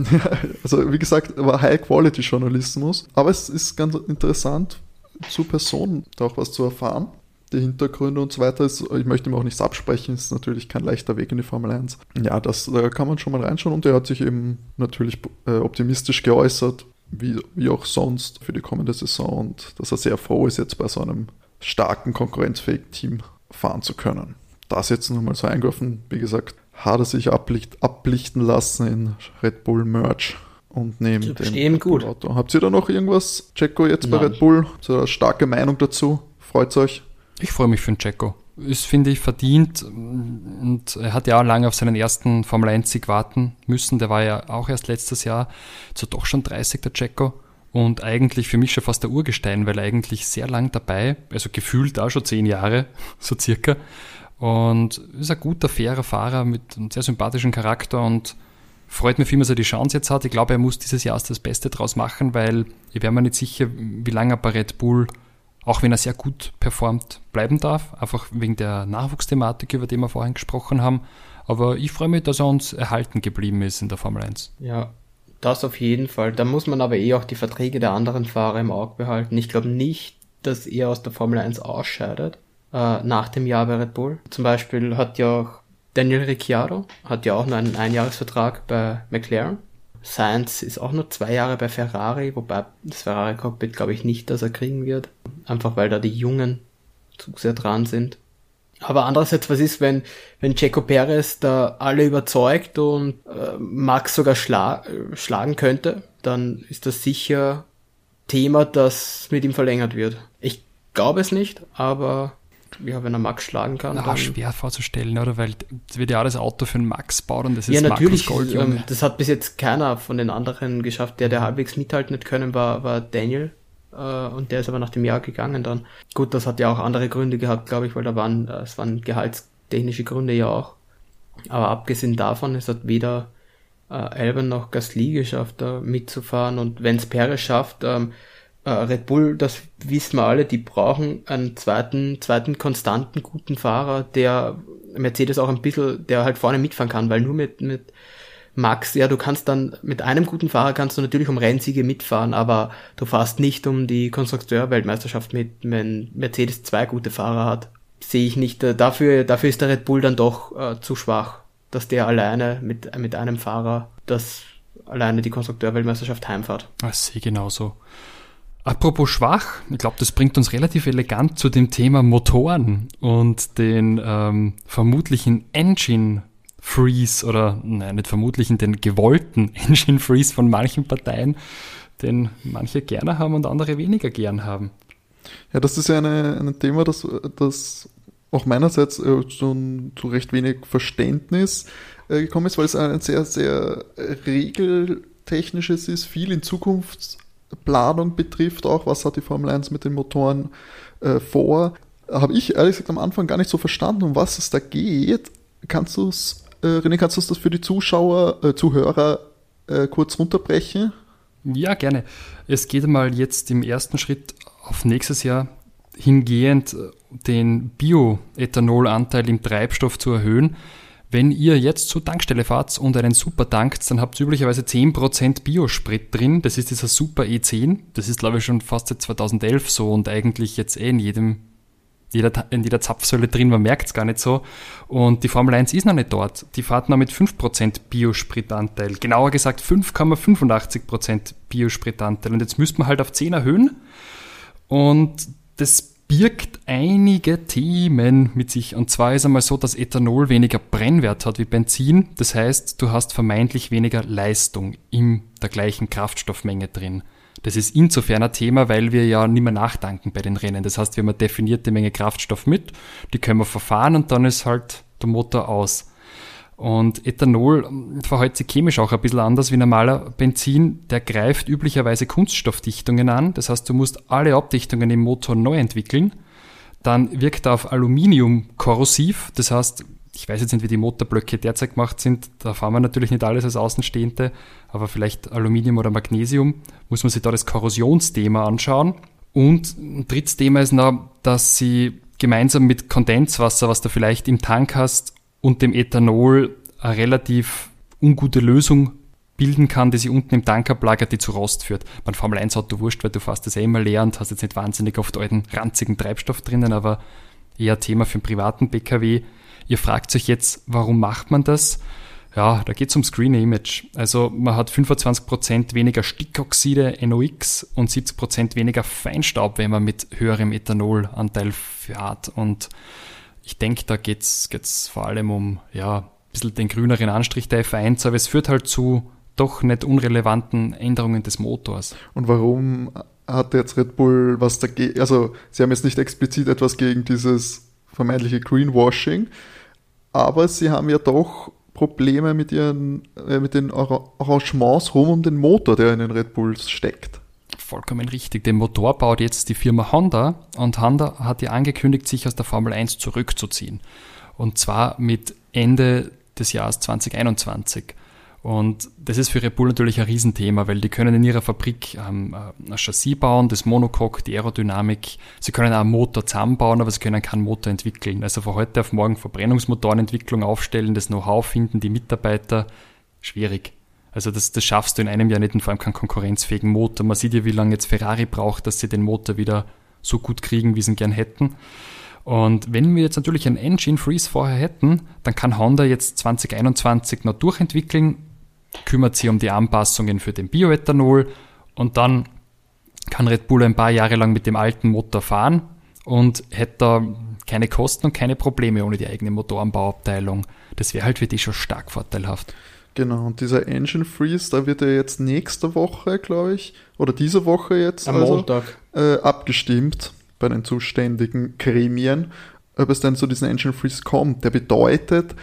also wie gesagt, war High-Quality-Journalismus. Aber es ist ganz interessant, zu Personen da auch was zu erfahren. Die Hintergründe und so weiter ist, ich möchte ihm auch nichts absprechen, ist natürlich kein leichter Weg in die Formel 1. Ja, das, da kann man schon mal reinschauen und er hat sich eben natürlich äh, optimistisch geäußert, wie, wie auch sonst für die kommende Saison und dass er sehr froh ist, jetzt bei so einem starken, konkurrenzfähigen Team fahren zu können. Das jetzt nochmal so eingeworfen, wie gesagt, hat er sich ablicht, ablichten lassen in Red Bull Merch und neben dem Red gut. Auto. Habt ihr da noch irgendwas, Checo, jetzt bei Red Bull? So eine starke Meinung dazu? Freut's euch? Ich freue mich für den Checo. Ist, finde ich, verdient. Und er hat ja auch lange auf seinen ersten Formel 1-Sieg warten müssen. Der war ja auch erst letztes Jahr, so doch schon 30, der Checo. Und eigentlich für mich schon fast der Urgestein, weil er eigentlich sehr lang dabei, also gefühlt auch schon zehn Jahre, so circa, und ist ein guter, fairer Fahrer mit einem sehr sympathischen Charakter und freut mich, wie man so die Chance jetzt hat. Ich glaube, er muss dieses Jahr das Beste draus machen, weil ich wäre mir nicht sicher, wie lange er bei Red Bull, auch wenn er sehr gut performt, bleiben darf. Einfach wegen der Nachwuchsthematik, über die wir vorhin gesprochen haben. Aber ich freue mich, dass er uns erhalten geblieben ist in der Formel 1. Ja, das auf jeden Fall. Da muss man aber eh auch die Verträge der anderen Fahrer im Auge behalten. Ich glaube nicht, dass er aus der Formel 1 ausscheidet äh, nach dem Jahr bei Red Bull. Zum Beispiel hat ja auch Daniel Ricciardo, hat ja auch nur einen Einjahresvertrag bei McLaren. Sainz ist auch nur zwei Jahre bei Ferrari, wobei das Ferrari-Cockpit glaube ich nicht, dass er kriegen wird. Einfach weil da die Jungen zu sehr dran sind. Aber andererseits, was ist, wenn, wenn Checo Perez da alle überzeugt und äh, Max sogar schla schlagen könnte, dann ist das sicher Thema, das mit ihm verlängert wird. Ich glaube es nicht, aber ja, wenn er Max schlagen kann. Na, schwer vorzustellen, oder? Weil es wird ja alles Auto für einen Max bauen und das ja, ist natürlich, Gold, ähm, das hat bis jetzt keiner von den anderen geschafft, der, der halbwegs mithalten hat können, war, war Daniel. Äh, und der ist aber nach dem Jahr gegangen dann. Gut, das hat ja auch andere Gründe gehabt, glaube ich, weil da waren, äh, es waren gehaltstechnische Gründe ja auch. Aber abgesehen davon, es hat weder äh, Alban noch Gasly geschafft, da mitzufahren. Und wenn es Perez schafft, ähm, äh, Red Bull, das wissen wir alle, die brauchen einen zweiten, zweiten konstanten, guten Fahrer, der Mercedes auch ein bisschen, der halt vorne mitfahren kann, weil nur mit, mit Max, ja, du kannst dann mit einem guten Fahrer kannst du natürlich um Rennsiege mitfahren, aber du fährst nicht um die Konstrukteurweltmeisterschaft mit, wenn Mercedes zwei gute Fahrer hat. Sehe ich nicht. Äh, dafür, dafür ist der Red Bull dann doch äh, zu schwach, dass der alleine mit, mit einem Fahrer das alleine die Konstrukteurweltmeisterschaft heimfahrt. Ich sehe genauso. Apropos schwach, ich glaube, das bringt uns relativ elegant zu dem Thema Motoren und den ähm, vermutlichen Engine Freeze oder nein, nicht vermutlichen, den gewollten Engine Freeze von manchen Parteien, den manche gerne haben und andere weniger gern haben. Ja, das ist ja eine, ein Thema, das, das auch meinerseits äh, schon zu recht wenig Verständnis äh, gekommen ist, weil es ein sehr, sehr regeltechnisches ist, viel in Zukunftsplanung betrifft, auch was hat die Formel 1 mit den Motoren äh, vor. Habe ich ehrlich gesagt am Anfang gar nicht so verstanden, um was es da geht. Kannst du es äh, René, kannst du das für die Zuschauer, äh, Zuhörer äh, kurz runterbrechen? Ja, gerne. Es geht mal jetzt im ersten Schritt auf nächstes Jahr hingehend, äh, den Bioethanolanteil im Treibstoff zu erhöhen. Wenn ihr jetzt zur Tankstelle fahrt und einen Super tankt, dann habt ihr üblicherweise 10% Biosprit drin. Das ist dieser Super E10. Das ist, glaube ich, schon fast seit 2011 so und eigentlich jetzt eh in jedem jeder, in jeder Zapfsäule drin, man merkt es gar nicht so. Und die Formel 1 ist noch nicht dort. Die fahrt noch mit 5% Biospritanteil. Genauer gesagt 5,85% Biospritanteil. Und jetzt müsste man halt auf 10 erhöhen. Und das birgt einige Themen mit sich. Und zwar ist einmal so, dass Ethanol weniger Brennwert hat wie Benzin. Das heißt, du hast vermeintlich weniger Leistung in der gleichen Kraftstoffmenge drin. Das ist insofern ein Thema, weil wir ja nicht mehr nachdanken bei den Rennen. Das heißt, wir haben eine definierte Menge Kraftstoff mit, die können wir verfahren und dann ist halt der Motor aus. Und Ethanol verhält sich chemisch auch ein bisschen anders wie normaler Benzin. Der greift üblicherweise Kunststoffdichtungen an. Das heißt, du musst alle Abdichtungen im Motor neu entwickeln. Dann wirkt er auf Aluminium korrosiv. Das heißt, ich weiß jetzt nicht, wie die Motorblöcke derzeit gemacht sind, da fahren wir natürlich nicht alles als Außenstehende, aber vielleicht Aluminium oder Magnesium, muss man sich da das Korrosionsthema anschauen. Und ein drittes Thema ist noch, dass sie gemeinsam mit Kondenswasser, was du vielleicht im Tank hast, und dem Ethanol eine relativ ungute Lösung bilden kann, die sich unten im Tank ablagert, die zu Rost führt. Beim Formel 1 Auto wurscht, weil du fährst das eh immer leer und hast jetzt nicht wahnsinnig oft alten, ranzigen Treibstoff drinnen, aber eher Thema für einen privaten PKW Ihr fragt euch jetzt, warum macht man das? Ja, da geht es um Screen Image. Also man hat 25% weniger Stickoxide, NOx und 70% weniger Feinstaub, wenn man mit höherem Ethanolanteil fährt. Und ich denke, da geht es vor allem um ja, ein bisschen den grüneren Anstrich der F1, aber es führt halt zu doch nicht unrelevanten Änderungen des Motors. Und warum hat jetzt Red Bull was dagegen? Also, sie haben jetzt nicht explizit etwas gegen dieses vermeintliche Greenwashing, aber sie haben ja doch Probleme mit ihren äh, mit den Arrangements rum um den Motor, der in den Red Bulls steckt. Vollkommen richtig. Den Motor baut jetzt die Firma Honda und Honda hat ja angekündigt, sich aus der Formel 1 zurückzuziehen. Und zwar mit Ende des Jahres 2021. Und das ist für Red Bull natürlich ein Riesenthema, weil die können in ihrer Fabrik ähm, ein Chassis bauen, das Monocoque, die Aerodynamik. Sie können auch einen Motor zusammenbauen, aber sie können keinen Motor entwickeln. Also von heute auf morgen Verbrennungsmotorenentwicklung aufstellen, das Know-how finden, die Mitarbeiter, schwierig. Also das, das schaffst du in einem Jahr nicht und vor allem keinen konkurrenzfähigen Motor. Man sieht ja, wie lange jetzt Ferrari braucht, dass sie den Motor wieder so gut kriegen, wie sie ihn gern hätten. Und wenn wir jetzt natürlich einen Engine Freeze vorher hätten, dann kann Honda jetzt 2021 noch durchentwickeln, kümmert sich um die Anpassungen für den Bioethanol und dann kann Red Bull ein paar Jahre lang mit dem alten Motor fahren und hätte da keine Kosten und keine Probleme ohne die eigene Motorenbauabteilung. Das wäre halt für die schon stark vorteilhaft. Genau, und dieser Engine Freeze, da wird ja jetzt nächste Woche, glaube ich, oder diese Woche jetzt Am also, Montag äh, abgestimmt bei den zuständigen Gremien. ob es dann zu diesen Engine Freeze kommt, der bedeutet,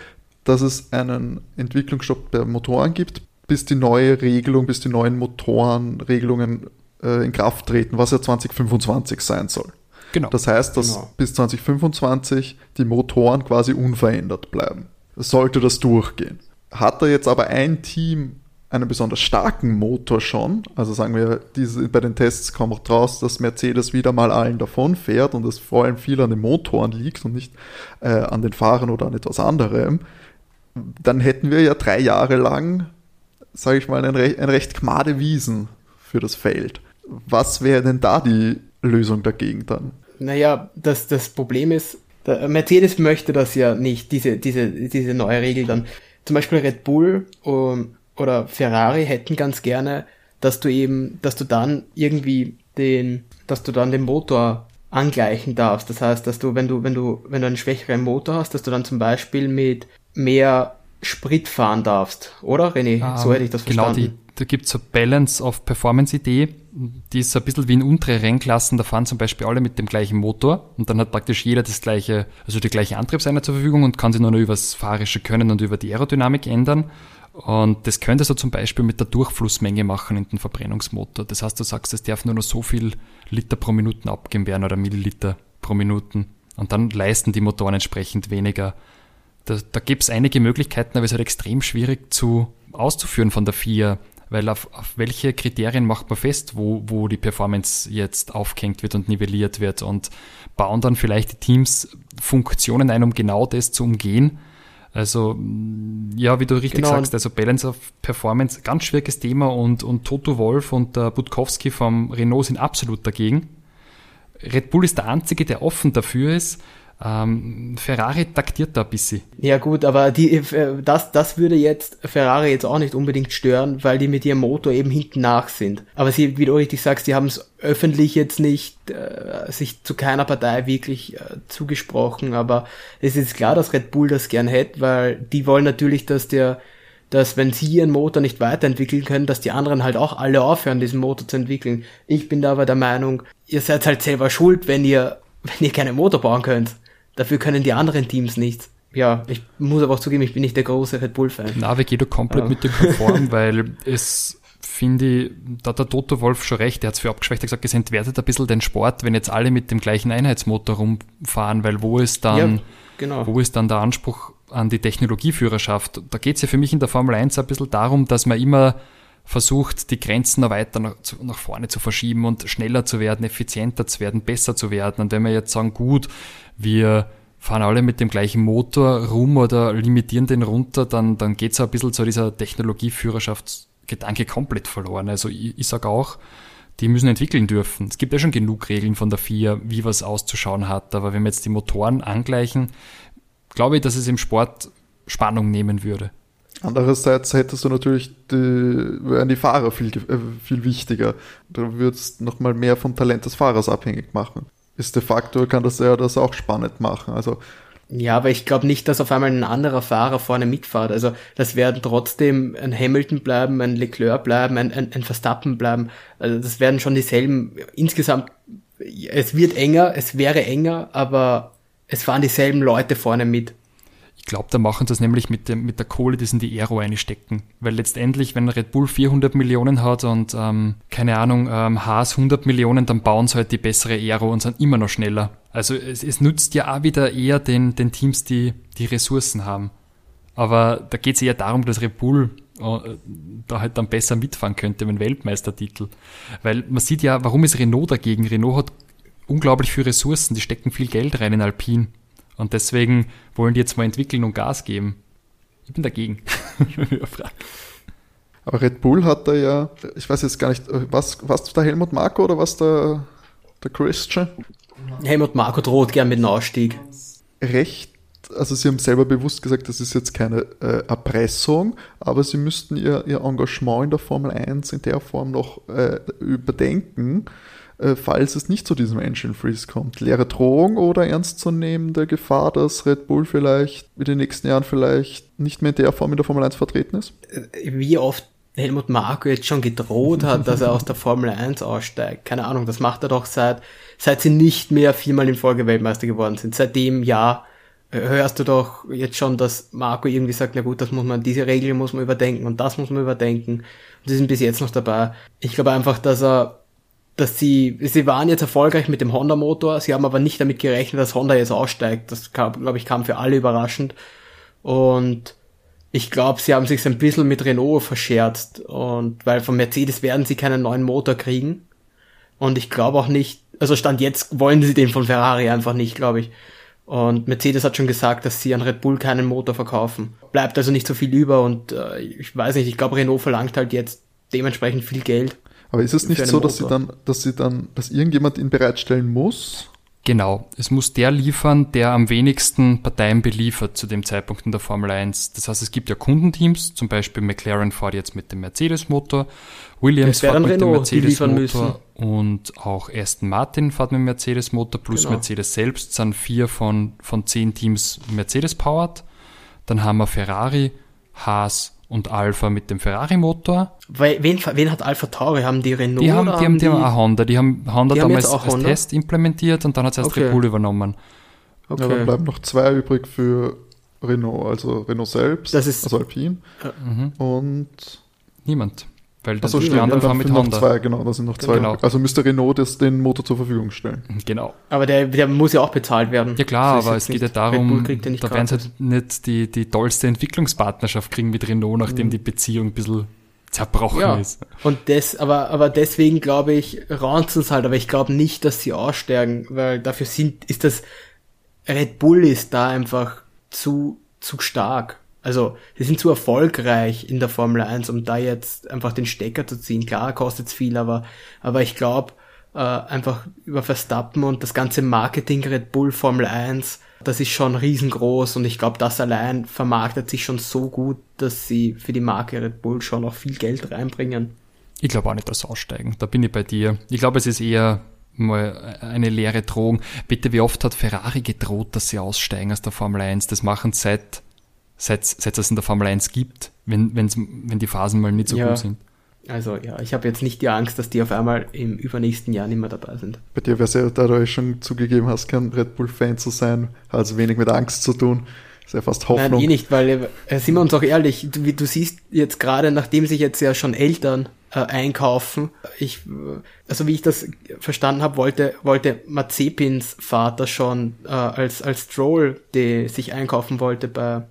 dass es einen Entwicklungsstopp der Motoren gibt, bis die neue Regelung, bis die neuen Motorenregelungen äh, in Kraft treten, was ja 2025 sein soll. Genau. Das heißt, dass Genau. bis 2025 die Motoren quasi unverändert bleiben. Sollte das durchgehen. Hat da jetzt aber ein Team einen besonders starken Motor schon, also sagen wir, diese, bei den Tests kam auch draus, dass Mercedes wieder mal allen davon fährt und es vor allem viel an den Motoren liegt und nicht äh, an den Fahrern oder an etwas anderem, dann hätten wir ja drei Jahre lang, sage ich mal, ein, re ein recht gmade Wiesen für das Feld. Was wäre denn da die Lösung dagegen dann? Naja, das, das Problem ist, Mercedes möchte das ja nicht, diese, diese, diese neue Regel dann. Zum Beispiel Red Bull um, oder Ferrari hätten ganz gerne, dass du eben, dass du dann irgendwie den, dass du dann den Motor angleichen darfst. Das heißt, dass du, wenn du, wenn du, wenn du einen schwächeren Motor hast, dass du dann zum Beispiel mit mehr Sprit fahren darfst, oder René? so hätte ich das genau, verstanden. die, da gibt es so Balance of Performance-Idee, die ist so ein bisschen wie in untere Rennklassen, da fahren zum Beispiel alle mit dem gleichen Motor und dann hat praktisch jeder das gleiche, also die gleiche Antriebseinheit zur Verfügung und kann sich nur noch über das fahrische Können und über die Aerodynamik ändern. Und das könnte so zum Beispiel mit der Durchflussmenge machen in den Verbrennungsmotor. Das heißt, du sagst, es darf nur noch so viel Liter pro Minuten abgeben werden oder Milliliter pro Minuten. Und dann leisten die Motoren entsprechend weniger. Da, da gibt es einige Möglichkeiten, aber es ist halt extrem schwierig zu auszuführen von der FIA, weil auf, auf welche Kriterien macht man fest, wo, wo die Performance jetzt aufgehängt wird und nivelliert wird und bauen dann vielleicht die Teams Funktionen ein, um genau das zu umgehen. Also, mh, ja, wie du richtig Genau. sagst, also Balance of Performance, ganz schwieriges Thema und, und Toto Wolf und der Budkowski vom Renault sind absolut dagegen. Red Bull ist der einzige, der offen dafür ist. Ähm, Ferrari taktiert da ein bisschen. Ja gut, aber die, äh, das, das würde jetzt Ferrari jetzt auch nicht unbedingt stören, weil die mit ihrem Motor eben hinten nach sind. Aber sie, wie du richtig sagst, die haben es öffentlich jetzt nicht äh, sich zu keiner Partei wirklich äh, zugesprochen, aber es ist klar, dass Red Bull das gern hätte, weil die wollen natürlich, dass der dass wenn sie ihren Motor nicht weiterentwickeln können, dass die anderen halt auch alle aufhören, diesen Motor zu entwickeln. Ich bin da aber der Meinung, ihr seid halt selber schuld, wenn ihr, wenn ihr keinen Motor bauen könnt. Dafür können die anderen Teams nichts. Ja, ich muss aber auch zugeben, ich bin nicht der große Red Bull-Fan. Na, wir gehen da komplett Ja. mit dem konform, weil es finde ich, da hat der Toto Wolf schon recht, der hat es für abgeschwächt, er hat gesagt, es entwertet ein bisschen den Sport, wenn jetzt alle mit dem gleichen Einheitsmotor rumfahren, weil wo ist dann, Ja, genau. wo ist dann der Anspruch an die Technologieführerschaft? Da geht es ja für mich in der Formel 1 ein bisschen darum, dass man immer versucht, die Grenzen noch weiter nach, nach vorne zu verschieben und schneller zu werden, effizienter zu werden, besser zu werden. Und wenn wir jetzt sagen, gut, wir fahren alle mit dem gleichen Motor rum oder limitieren den runter, dann, dann geht es ein bisschen zu dieser Technologieführerschaftsgedanke komplett verloren. Also ich, ich sage auch, die müssen entwickeln dürfen. Es gibt ja schon genug Regeln von der FIA, wie was auszuschauen hat. Aber wenn wir jetzt die Motoren angleichen, glaube ich, dass es im Sport Spannung nehmen würde. Andererseits hättest du natürlich, die, wären die Fahrer viel, äh, viel wichtiger. Du würdest nochmal mehr vom Talent des Fahrers abhängig machen. Ist de facto, kann das ja das auch spannend machen. Also, Ja, aber ich glaube nicht, dass auf einmal ein anderer Fahrer vorne mitfährt. Also das werden trotzdem ein Hamilton bleiben, ein Leclerc bleiben, ein, ein, ein Verstappen bleiben. Also das werden schon dieselben. Insgesamt, es wird enger, es wäre enger, aber es fahren dieselben Leute vorne mit. Ich glaube, da machen sie das nämlich mit, dem, mit der Kohle, die sie in die Aero einstecken. Weil letztendlich, wenn Red Bull 400 Millionen hat und, ähm, keine Ahnung, ähm, Haas 100 Millionen, dann bauen sie halt die bessere Aero und sind immer noch schneller. Also es, es nutzt ja auch wieder eher den, den Teams, die die Ressourcen haben. Aber da geht es eher darum, dass Red Bull äh, da halt dann besser mitfahren könnte mit Weltmeistertitel. Weil man sieht ja, warum ist Renault dagegen? Renault hat unglaublich viel Ressourcen, die stecken viel Geld rein in Alpine. Und deswegen wollen die jetzt mal entwickeln und Gas geben. Ich bin dagegen. wenn aber Red Bull hat da ja, ich weiß jetzt gar nicht, was, was der Helmut Marko oder was der, der Christian? Helmut Marko droht gern mit einem Ausstieg. recht, also sie haben selber bewusst gesagt, das ist jetzt keine äh, Erpressung, aber sie müssten ihr, ihr Engagement in der Formel 1 in der Form noch äh, überdenken, falls es nicht zu diesem Engine Freeze kommt. Leere Drohung oder ernstzunehmende Gefahr, dass Red Bull vielleicht in den nächsten Jahren vielleicht nicht mehr in der Form in der Formel 1 vertreten ist? Wie oft Helmut Marko jetzt schon gedroht hat, dass er aus der Formel 1 aussteigt. Keine Ahnung, das macht er doch seit, seit sie nicht mehr viermal in Folge Weltmeister geworden sind. Seitdem ja äh, hörst du doch jetzt schon, dass Marco irgendwie sagt, na gut, das muss man, diese Regel muss man überdenken und das muss man überdenken. Und sie sind bis jetzt noch dabei. Ich glaube einfach, dass er, dass sie, sie waren jetzt erfolgreich mit dem Honda-Motor, sie haben aber nicht damit gerechnet, dass Honda jetzt aussteigt. Das glaube ich, kam für alle überraschend. Und ich glaube, sie haben sich ein bisschen mit Renault verscherzt und weil von Mercedes werden sie keinen neuen Motor kriegen. Und ich glaube auch nicht, also Stand jetzt wollen sie den von Ferrari einfach nicht, glaube ich. Und Mercedes hat schon gesagt, dass sie an Red Bull keinen Motor verkaufen. Bleibt also nicht so viel über und äh, ich weiß nicht, ich glaube Renault verlangt halt jetzt dementsprechend viel Geld. Aber ist es nicht so, dass sie dann, dass sie dann, dass irgendjemand ihn bereitstellen muss? Genau, es muss der liefern, der am wenigsten Parteien beliefert zu dem Zeitpunkt in der Formel 1. Das heißt, es gibt ja Kundenteams, zum Beispiel McLaren fährt jetzt mit dem Mercedes-Motor, Williams fährt mit Renault, dem Mercedes-Motor und auch Aston Martin fährt mit dem Mercedes-Motor plus genau. Mercedes selbst sind vier von, von zehn Teams Mercedes-powered. Dann haben wir Ferrari, Haas und Alpha mit dem Ferrari-Motor. Wen, wen hat Alpha Tauri? Haben die Renault? Die haben, die haben, die haben auch Honda. Die haben Honda die damals haben als Honda? Test implementiert und dann hat es erst okay. Red Bull übernommen. Okay. Ja, dann bleiben noch zwei übrig für Renault, also Renault selbst, das ist, also Alpine. Mhm. Und niemand. Weil das Achso, die anderen fahren mit Honda. Zwei, genau, da sind noch zwei. Genau. Also müsste Renault das, den Motor zur Verfügung stellen. Genau. Aber der, der muss ja auch bezahlt werden. Ja klar, aber es geht ja darum, da werden sie halt nicht die, die tollste Entwicklungspartnerschaft kriegen mit Renault, nachdem mhm. die Beziehung ein bisschen zerbrochen ja. ist. Und das, aber, aber deswegen glaube ich, raunzen es halt, aber ich glaube nicht, dass sie aussteigen, weil dafür sind, ist das, Red Bull ist da einfach zu, zu stark. Also, sie sind zu erfolgreich in der Formel 1, um da jetzt einfach den Stecker zu ziehen. Klar, kostet's viel, aber, aber ich glaube, äh, einfach über Verstappen und das ganze Marketing Red Bull Formel 1, das ist schon riesengroß und ich glaube, das allein vermarktet sich schon so gut, dass sie für die Marke Red Bull schon auch viel Geld reinbringen. Ich glaube auch nicht, dass sie aussteigen. Da bin ich bei dir. Ich glaube, es ist eher mal eine leere Drohung. Bitte, wie oft hat Ferrari gedroht, dass sie aussteigen aus der Formel 1? Das machen seit seit, seit es in der Formel 1 gibt, wenn, wenn's, wenn die Phasen mal nicht so ja. gut sind. Also ja, ich habe jetzt nicht die Angst, dass die auf einmal im übernächsten Jahr nicht mehr dabei sind. Bei dir wäre es ja, da du schon zugegeben hast, kein Red Bull-Fan zu sein, hat also wenig mit Angst zu tun. Ist ja fast Hoffnung. Nein, eh nicht, weil, äh, sind wir uns auch ehrlich, du, wie du siehst jetzt gerade, nachdem sich jetzt ja schon Eltern äh, einkaufen, ich, also wie ich das verstanden habe, wollte, wollte Mazepins Vater schon äh, als, als Troll, der sich einkaufen wollte bei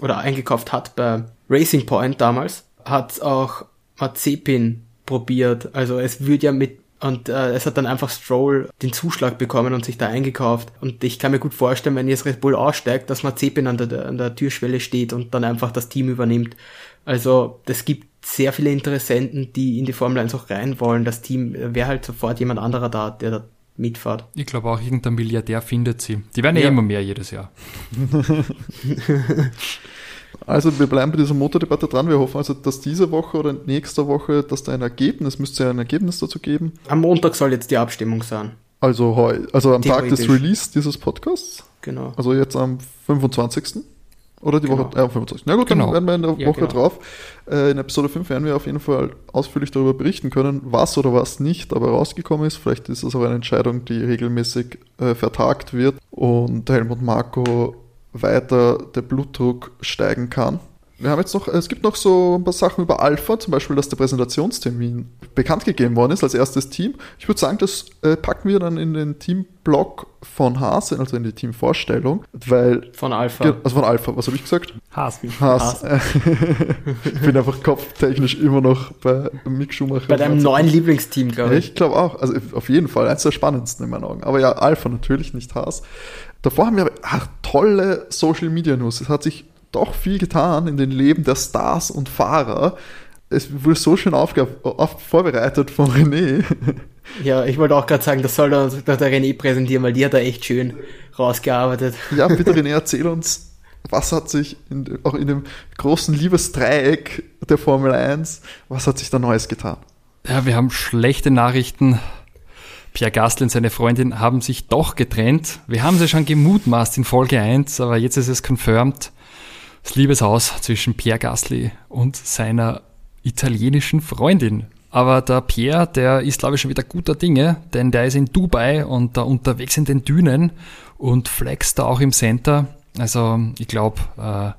oder eingekauft hat bei Racing Point damals, hat auch Mazepin probiert. Also es würde ja mit und äh, es hat dann einfach Stroll den Zuschlag bekommen und sich da eingekauft. Und ich kann mir gut vorstellen, wenn jetzt Red Bull aussteigt, dass Mazepin an der, an der Türschwelle steht und dann einfach das Team übernimmt. Also das gibt sehr viele Interessenten, die in die Formel 1 auch rein wollen. Das Team wäre halt sofort jemand anderer da, der da mitfahrt. Ich glaube auch, irgendein Milliardär findet sie. Die werden ja, ja immer mehr jedes Jahr. also wir bleiben bei dieser Motordebatte dran. Wir hoffen also, dass diese Woche oder nächste Woche, dass da ein Ergebnis, müsste ja ein Ergebnis dazu geben. Am Montag soll jetzt die Abstimmung sein. Also, heu, also am Tag des Release dieses Podcasts. Genau. Also jetzt am 25. Oder die genau. Woche, äh, 25. Na gut, genau. dann werden wir in der Woche ja, genau. drauf. Äh, in Episode 5 werden wir auf jeden Fall ausführlich darüber berichten können, was oder was nicht dabei rausgekommen ist. Vielleicht ist das auch eine Entscheidung, die regelmäßig äh, vertagt wird und Helmut Marco weiter der Blutdruck steigen kann. Wir haben jetzt noch, es gibt noch so ein paar Sachen über Alpha, zum Beispiel, dass der Präsentationstermin bekannt gegeben worden ist als erstes Team. Ich würde sagen, das äh, packen wir dann in den Teamblock von Haas, also in die Teamvorstellung, weil. Von Alpha. Also von Alpha, was habe ich gesagt? Haas. Haas. Haas. ich bin einfach kopftechnisch immer noch bei Mick Schumacher. Bei deinem neuen Lieblingsteam, glaube ich. Ich glaube auch. Also auf jeden Fall eins der spannendsten in meinen Augen. Aber ja, Alpha natürlich, nicht Haas. Davor haben wir ach, tolle Social Media News. Es hat sich doch viel getan in den Leben der Stars und Fahrer. Es wurde so schön auf, vorbereitet von René. Ja, ich wollte auch gerade sagen, das soll der, der René präsentieren, weil die hat da echt schön rausgearbeitet. Ja, bitte René, erzähl uns, was hat sich in, auch in dem großen Liebesdreieck der Formel 1, was hat sich da Neues getan? Ja, wir haben schlechte Nachrichten. Pierre Gasly und seine Freundin haben sich doch getrennt. Wir haben sie schon gemutmaßt in Folge 1, aber jetzt ist es confirmed das Liebeshaus zwischen Pierre Gasly und seiner italienischen Freundin. Aber der Pierre, der ist, glaube ich, schon wieder guter Dinge, denn der ist in Dubai und da unterwegs in den Dünen und flext da auch im Center. Also ich glaube, äh, er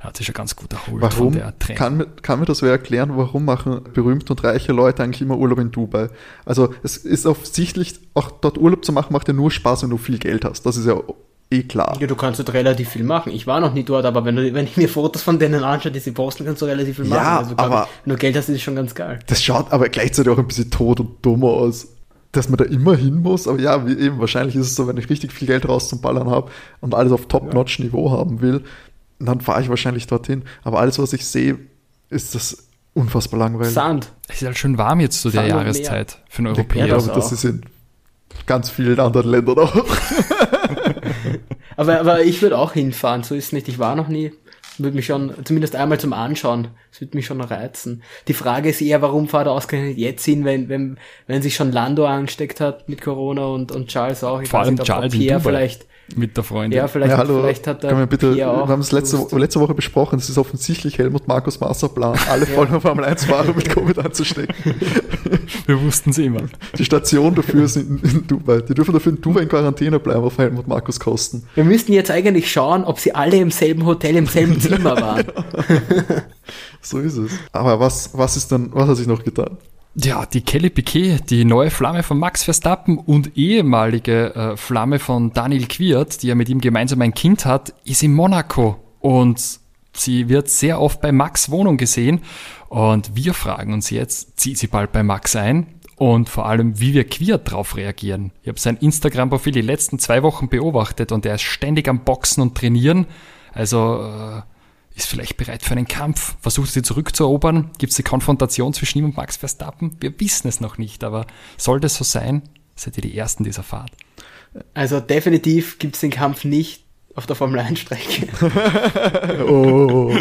hat sich schon ganz gut erholt Warum? der Trend. Kann, mir- kann mir das wer erklären, warum machen berühmte und reiche Leute eigentlich immer Urlaub in Dubai? Also es ist offensichtlich, auch dort Urlaub zu machen, macht ja nur Spaß, wenn du viel Geld hast. Das ist ja eh klar. Ja, du kannst dort relativ viel machen. Ich war noch nie dort, aber wenn, du, wenn ich mir Fotos von denen anschaue, die sie posten, kannst du relativ viel machen. Ja, also, aber- ich, wenn du Geld hast, ist es schon ganz geil. Das schaut aber gleichzeitig auch ein bisschen tot und dumm aus, dass man da immer hin muss. Aber ja, wie eben, wahrscheinlich ist es so, wenn ich richtig viel Geld raus zum Ballern habe und alles auf Top-Notch-Niveau haben will, dann fahre ich wahrscheinlich dorthin. Aber alles, was ich sehe, ist das unfassbar langweilig. Sand. Es ist halt schön warm jetzt zu der Sand und Jahreszeit für einen Ja, Europäer. das aber das auch. ist in ganz vielen anderen Ländern auch. Aber, aber ich würde auch hinfahren, so ist es nicht. Ich war noch nie. Würde mich schon, zumindest einmal zum Anschauen, das würde mich schon reizen. Die Frage ist eher, warum fahrt er ausgerechnet jetzt hin, wenn, wenn, wenn sich schon Lando angesteckt hat mit Corona und, und Charles auch. Ich Vor allem nicht, ob- ob Charles in Pierre vielleicht, mit der Freundin. ja, vielleicht, ja, hallo, vielleicht hat er bitte, wir haben es letzte, letzte Woche besprochen, es ist offensichtlich Helmut Markus Masterplan, alle Folgen Formel 1 Fahrer mit Covid anzustecken. Wir wussten es immer. Die Station dafür in, in Dubai. Die dürfen dafür in Dubai in Quarantäne bleiben auf Helmut Markus Kosten. Wir müssten jetzt eigentlich schauen, ob sie alle im selben Hotel, im selben Zimmer waren. So ist es. Aber was, was ist dann, was hat sich noch getan? Ja, die Kelly Piquet, die neue Flamme von Max Verstappen und ehemalige äh, Flamme von Daniel Quiert, die ja mit ihm gemeinsam ein Kind hat, ist in Monaco. Und sie wird sehr oft bei Max Wohnung gesehen. Und wir fragen uns jetzt, zieht sie bald bei Max ein? Und vor allem, wie wir Quiert drauf reagieren. Ich habe sein Instagram-Profil die letzten zwei Wochen beobachtet und er ist ständig am Boxen und Trainieren. Also äh, ist vielleicht bereit für einen Kampf, versucht sie zurückzuerobern, gibt es die Konfrontation zwischen ihm und Max Verstappen? Wir wissen es noch nicht, aber sollte es so sein, seid ihr die Ersten dieser Fahrt. Also definitiv gibt's den Kampf nicht auf der Formel 1 Strecke. Oh.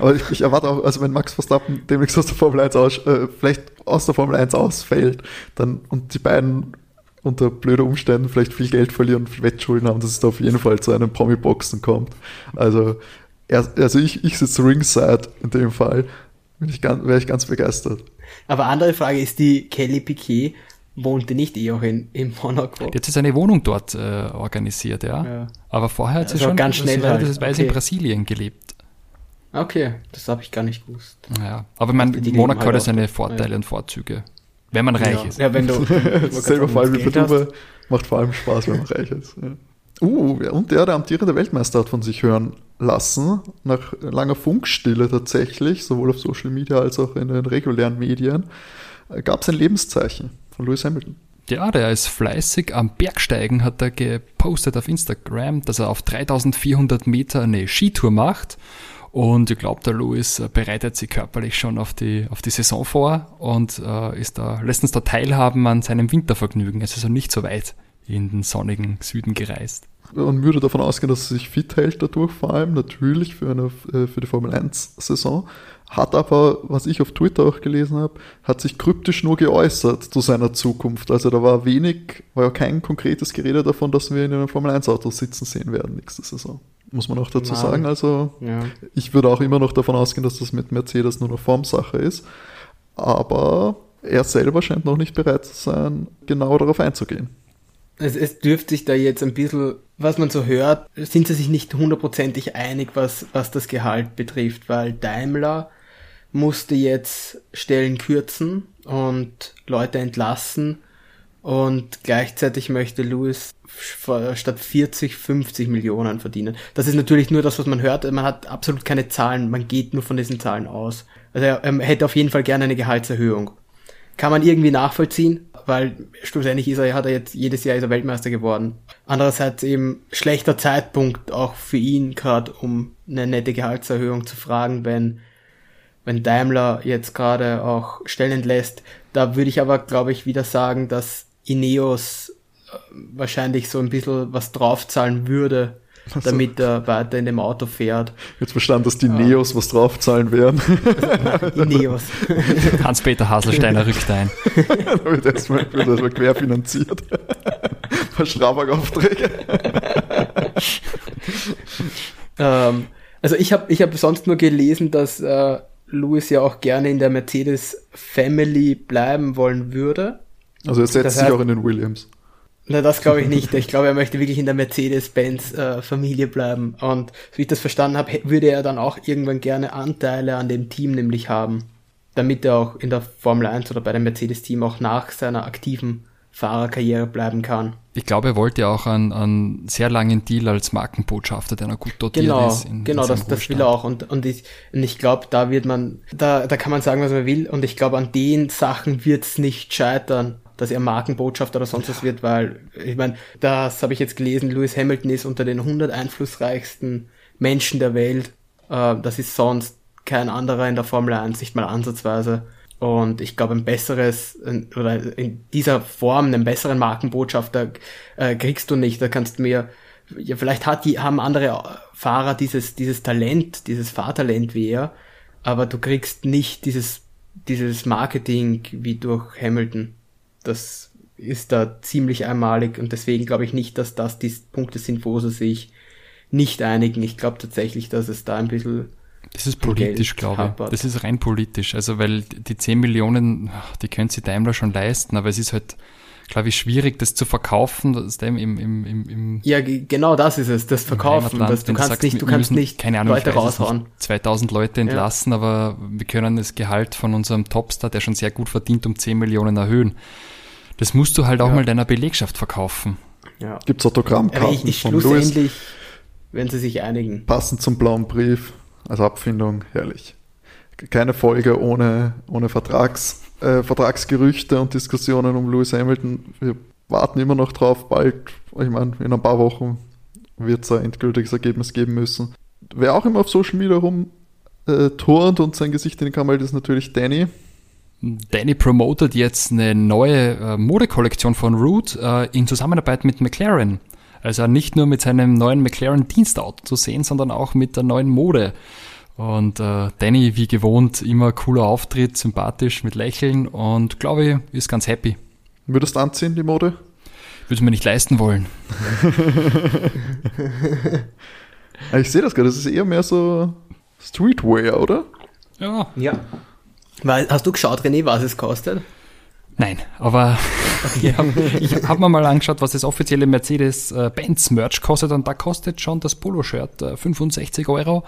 Aber ich, ich erwarte auch, also wenn Max Verstappen demnächst aus der Formel 1 aus, äh, vielleicht aus der Formel 1 ausfällt, dann und die beiden unter blöden Umständen vielleicht viel Geld verlieren und Wettschulden haben, dass es da auf jeden Fall zu einem Promi-Boxen kommt. Also, er, also ich, ich sitze ringside in dem Fall, bin ich ganz, wäre ich ganz begeistert. Aber andere Frage ist die Kelly Piquet wohnte nicht eh auch in, in Monaco. Die hat jetzt eine Wohnung dort äh, organisiert, ja. Ja. Aber vorher hat sie Also schon ganz schnell halt. ich weiß, in Okay. Brasilien gelebt. Okay, das habe ich gar nicht gewusst. Ja. Aber leben Monaco halt hat ja auch seine. Vorteile und Vorzüge. Wenn man reich ja. ist. Ja, wenn du Selber Fall wie Geld für hast. Dubai, macht vor allem Spaß, wenn man reich ist. Ja. Uh, und der, der amtierende Weltmeister hat von sich hören lassen, nach langer Funkstille tatsächlich, sowohl auf Social Media als auch in den regulären Medien, gab es ein Lebenszeichen von Lewis Hamilton. Ja, der ist fleißig am Bergsteigen, hat er gepostet auf Instagram, dass er auf 3400 Meter eine Skitour macht. Und ich glaube, der Louis äh, bereitet sich körperlich schon auf die, auf die Saison vor und äh, ist da, lässt uns da teilhaben an seinem Wintervergnügen. Es ist also nicht so weit in den sonnigen Süden gereist. Man würde davon ausgehen, dass er sich fit hält dadurch, vor allem natürlich für, eine, äh, für die Formel 1-Saison. Hat aber, was ich auf Twitter auch gelesen habe, hat sich kryptisch nur geäußert zu seiner Zukunft. Also da war wenig, war ja kein konkretes Gerede davon, dass wir in einem Formel 1-Auto sitzen sehen werden nächste Saison. Muss man auch dazu Nein. sagen. Also Ja. ich würde auch immer noch davon ausgehen, dass das mit Mercedes nur eine Formsache ist. Aber er selber scheint noch nicht bereit zu sein, genau darauf einzugehen. Es, es dürfte sich da jetzt ein bisschen, was man so hört, sind sie sich nicht hundertprozentig einig, was, was das Gehalt betrifft, weil Daimler musste jetzt Stellen kürzen und Leute entlassen und gleichzeitig möchte Lewis statt 40, 50 Millionen verdienen. Das ist natürlich nur das, was man hört. Man hat absolut keine Zahlen, man geht nur von diesen Zahlen aus. Also er, er hätte auf jeden Fall gerne eine Gehaltserhöhung kann man irgendwie nachvollziehen, weil schlussendlich ist er, hat er jetzt jedes Jahr ist er Weltmeister geworden. Andererseits eben schlechter Zeitpunkt auch für ihn gerade, um eine nette Gehaltserhöhung zu fragen, wenn wenn Daimler jetzt gerade auch Stellen entlässt. Da würde ich aber, glaube ich, wieder sagen, dass Ineos wahrscheinlich so ein bisschen was draufzahlen würde, Ach so. damit er weiter in dem Auto fährt. Jetzt verstanden, dass die Neos was draufzahlen werden. Ineos. Hans-Peter Haselsteiner rückt ein. da wird erstmal, wird erstmal querfinanziert. Paar Strabag-Aufträge. Ähm, Also ich habe ich hab sonst nur gelesen, dass äh, Lewis ja auch gerne in der Mercedes Family bleiben wollen würde. Also er setzt Das sich heißt- auch in den Williams. Na, das glaube ich nicht. Ich glaube, er möchte wirklich in der Mercedes-Benz-Familie bleiben. Und so wie ich das verstanden habe, würde er dann auch irgendwann gerne Anteile an dem Team nämlich haben, damit er auch in der Formel 1 oder bei dem Mercedes-Team auch nach seiner aktiven Fahrerkarriere bleiben kann. Ich glaube, er wollte ja auch einen, einen sehr langen Deal als Markenbotschafter, der noch gut dotiert Genau, ist. in- in genau, seinem das, das will er auch. Und, und ich, und ich glaube, da wird man, da, da kann man sagen, was man will. Und ich glaube, an den Sachen wird es nicht scheitern, dass er Markenbotschafter oder sonst was wird, weil, ich meine, das habe ich jetzt gelesen, Lewis Hamilton ist unter den 100 einflussreichsten Menschen der Welt. Äh, das ist sonst kein anderer in der Formel 1, nicht mal ansatzweise. Und ich glaube, ein besseres, oder in dieser Form einen besseren Markenbotschafter äh, kriegst du nicht. Da kannst du mir, ja, vielleicht hat die, haben andere Fahrer dieses, dieses Talent, dieses Fahrtalent wie er, aber du kriegst nicht dieses, dieses Marketing wie durch Hamilton. Das ist da ziemlich einmalig und deswegen glaube ich nicht, dass das die Punkte sind, wo sie sich nicht einigen. Ich glaube tatsächlich, dass es da ein bisschen Das ist politisch, glaube ich. Das ist rein politisch. Also, weil die 10 Millionen, die können sich Daimler schon leisten, aber es ist halt, glaube ich, schwierig, das zu verkaufen, das im, im, im, im Ja, ge- genau das ist es, das Verkaufen. Das, du kannst sagst, nicht, du kannst müssen, nicht keine Ahnung, Leute raushauen. Nicht, 2000 Leute entlassen, aber wir können das Gehalt von unserem Topstar, der schon sehr gut verdient, um 10 Millionen erhöhen. Das musst du halt auch Ja. mal deiner Belegschaft verkaufen. Ja. Gibt es Autogrammkarten ich, ich von schlussendlich, wenn sie sich einigen. passend zum blauen Brief, als Abfindung, herrlich. Keine Folge ohne, ohne Vertrags, äh, Vertragsgerüchte und Diskussionen um Lewis Hamilton. Wir warten immer noch drauf, bald, ich meine, in ein paar Wochen wird es ein endgültiges Ergebnis geben müssen. Wer auch immer auf Social Media rum äh, turnt und sein Gesicht in die Kamera hält, ist natürlich Danny. Danny promotet jetzt eine neue äh, Modekollektion von Root äh, in Zusammenarbeit mit McLaren. Also nicht nur mit seinem neuen McLaren Dienstauto zu sehen, sondern auch mit der neuen Mode. Und äh, Danny, wie gewohnt, immer cooler Auftritt, sympathisch, mit Lächeln und glaube ich, ist ganz happy. Würdest du anziehen, die Mode? Würde mir nicht leisten wollen. Ah, Ich sehe das gerade, das ist eher mehr so Streetwear, oder? Ja. Ja. Weil, hast du geschaut, René, was es kostet? Nein, aber ich habe hab mir mal angeschaut, was das offizielle Mercedes-Benz-Merch kostet und da kostet schon das Poloshirt äh, 65 Euro.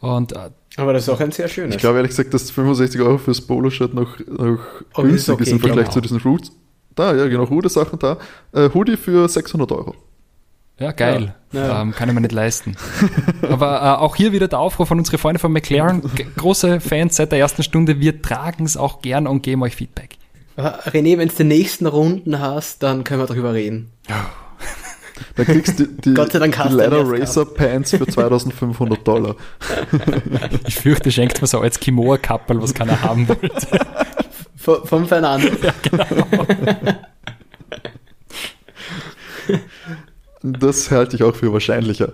Und äh, Aber das ist auch ein sehr schönes. Ich glaube ehrlich gesagt, dass 65 Euro fürs Poloshirt noch, noch Oh, günstig ist okay, ist im Vergleich genau. zu diesen Roots. Da, ja, genau, Rude-Sachen da. Äh, Hoodie für 600 Euro. Ja, geil. Ja, ja. Ähm, kann ich mir nicht leisten. Aber äh, auch hier wieder der Aufruf von unseren Freunden von McLaren. G große Fans seit der ersten Stunde. Wir tragen es auch gern und geben euch Feedback. Aber René, wenn du die nächsten Runden hast, dann können wir darüber reden. Da kriegst du die, Gott sei Dank hast die Leather Racer Pants für 2500 Dollar. Ich fürchte, schenkt mir so als Kimoa-Kappel, was keiner haben wollte. V vom Fernando. Das halte ich auch für wahrscheinlicher.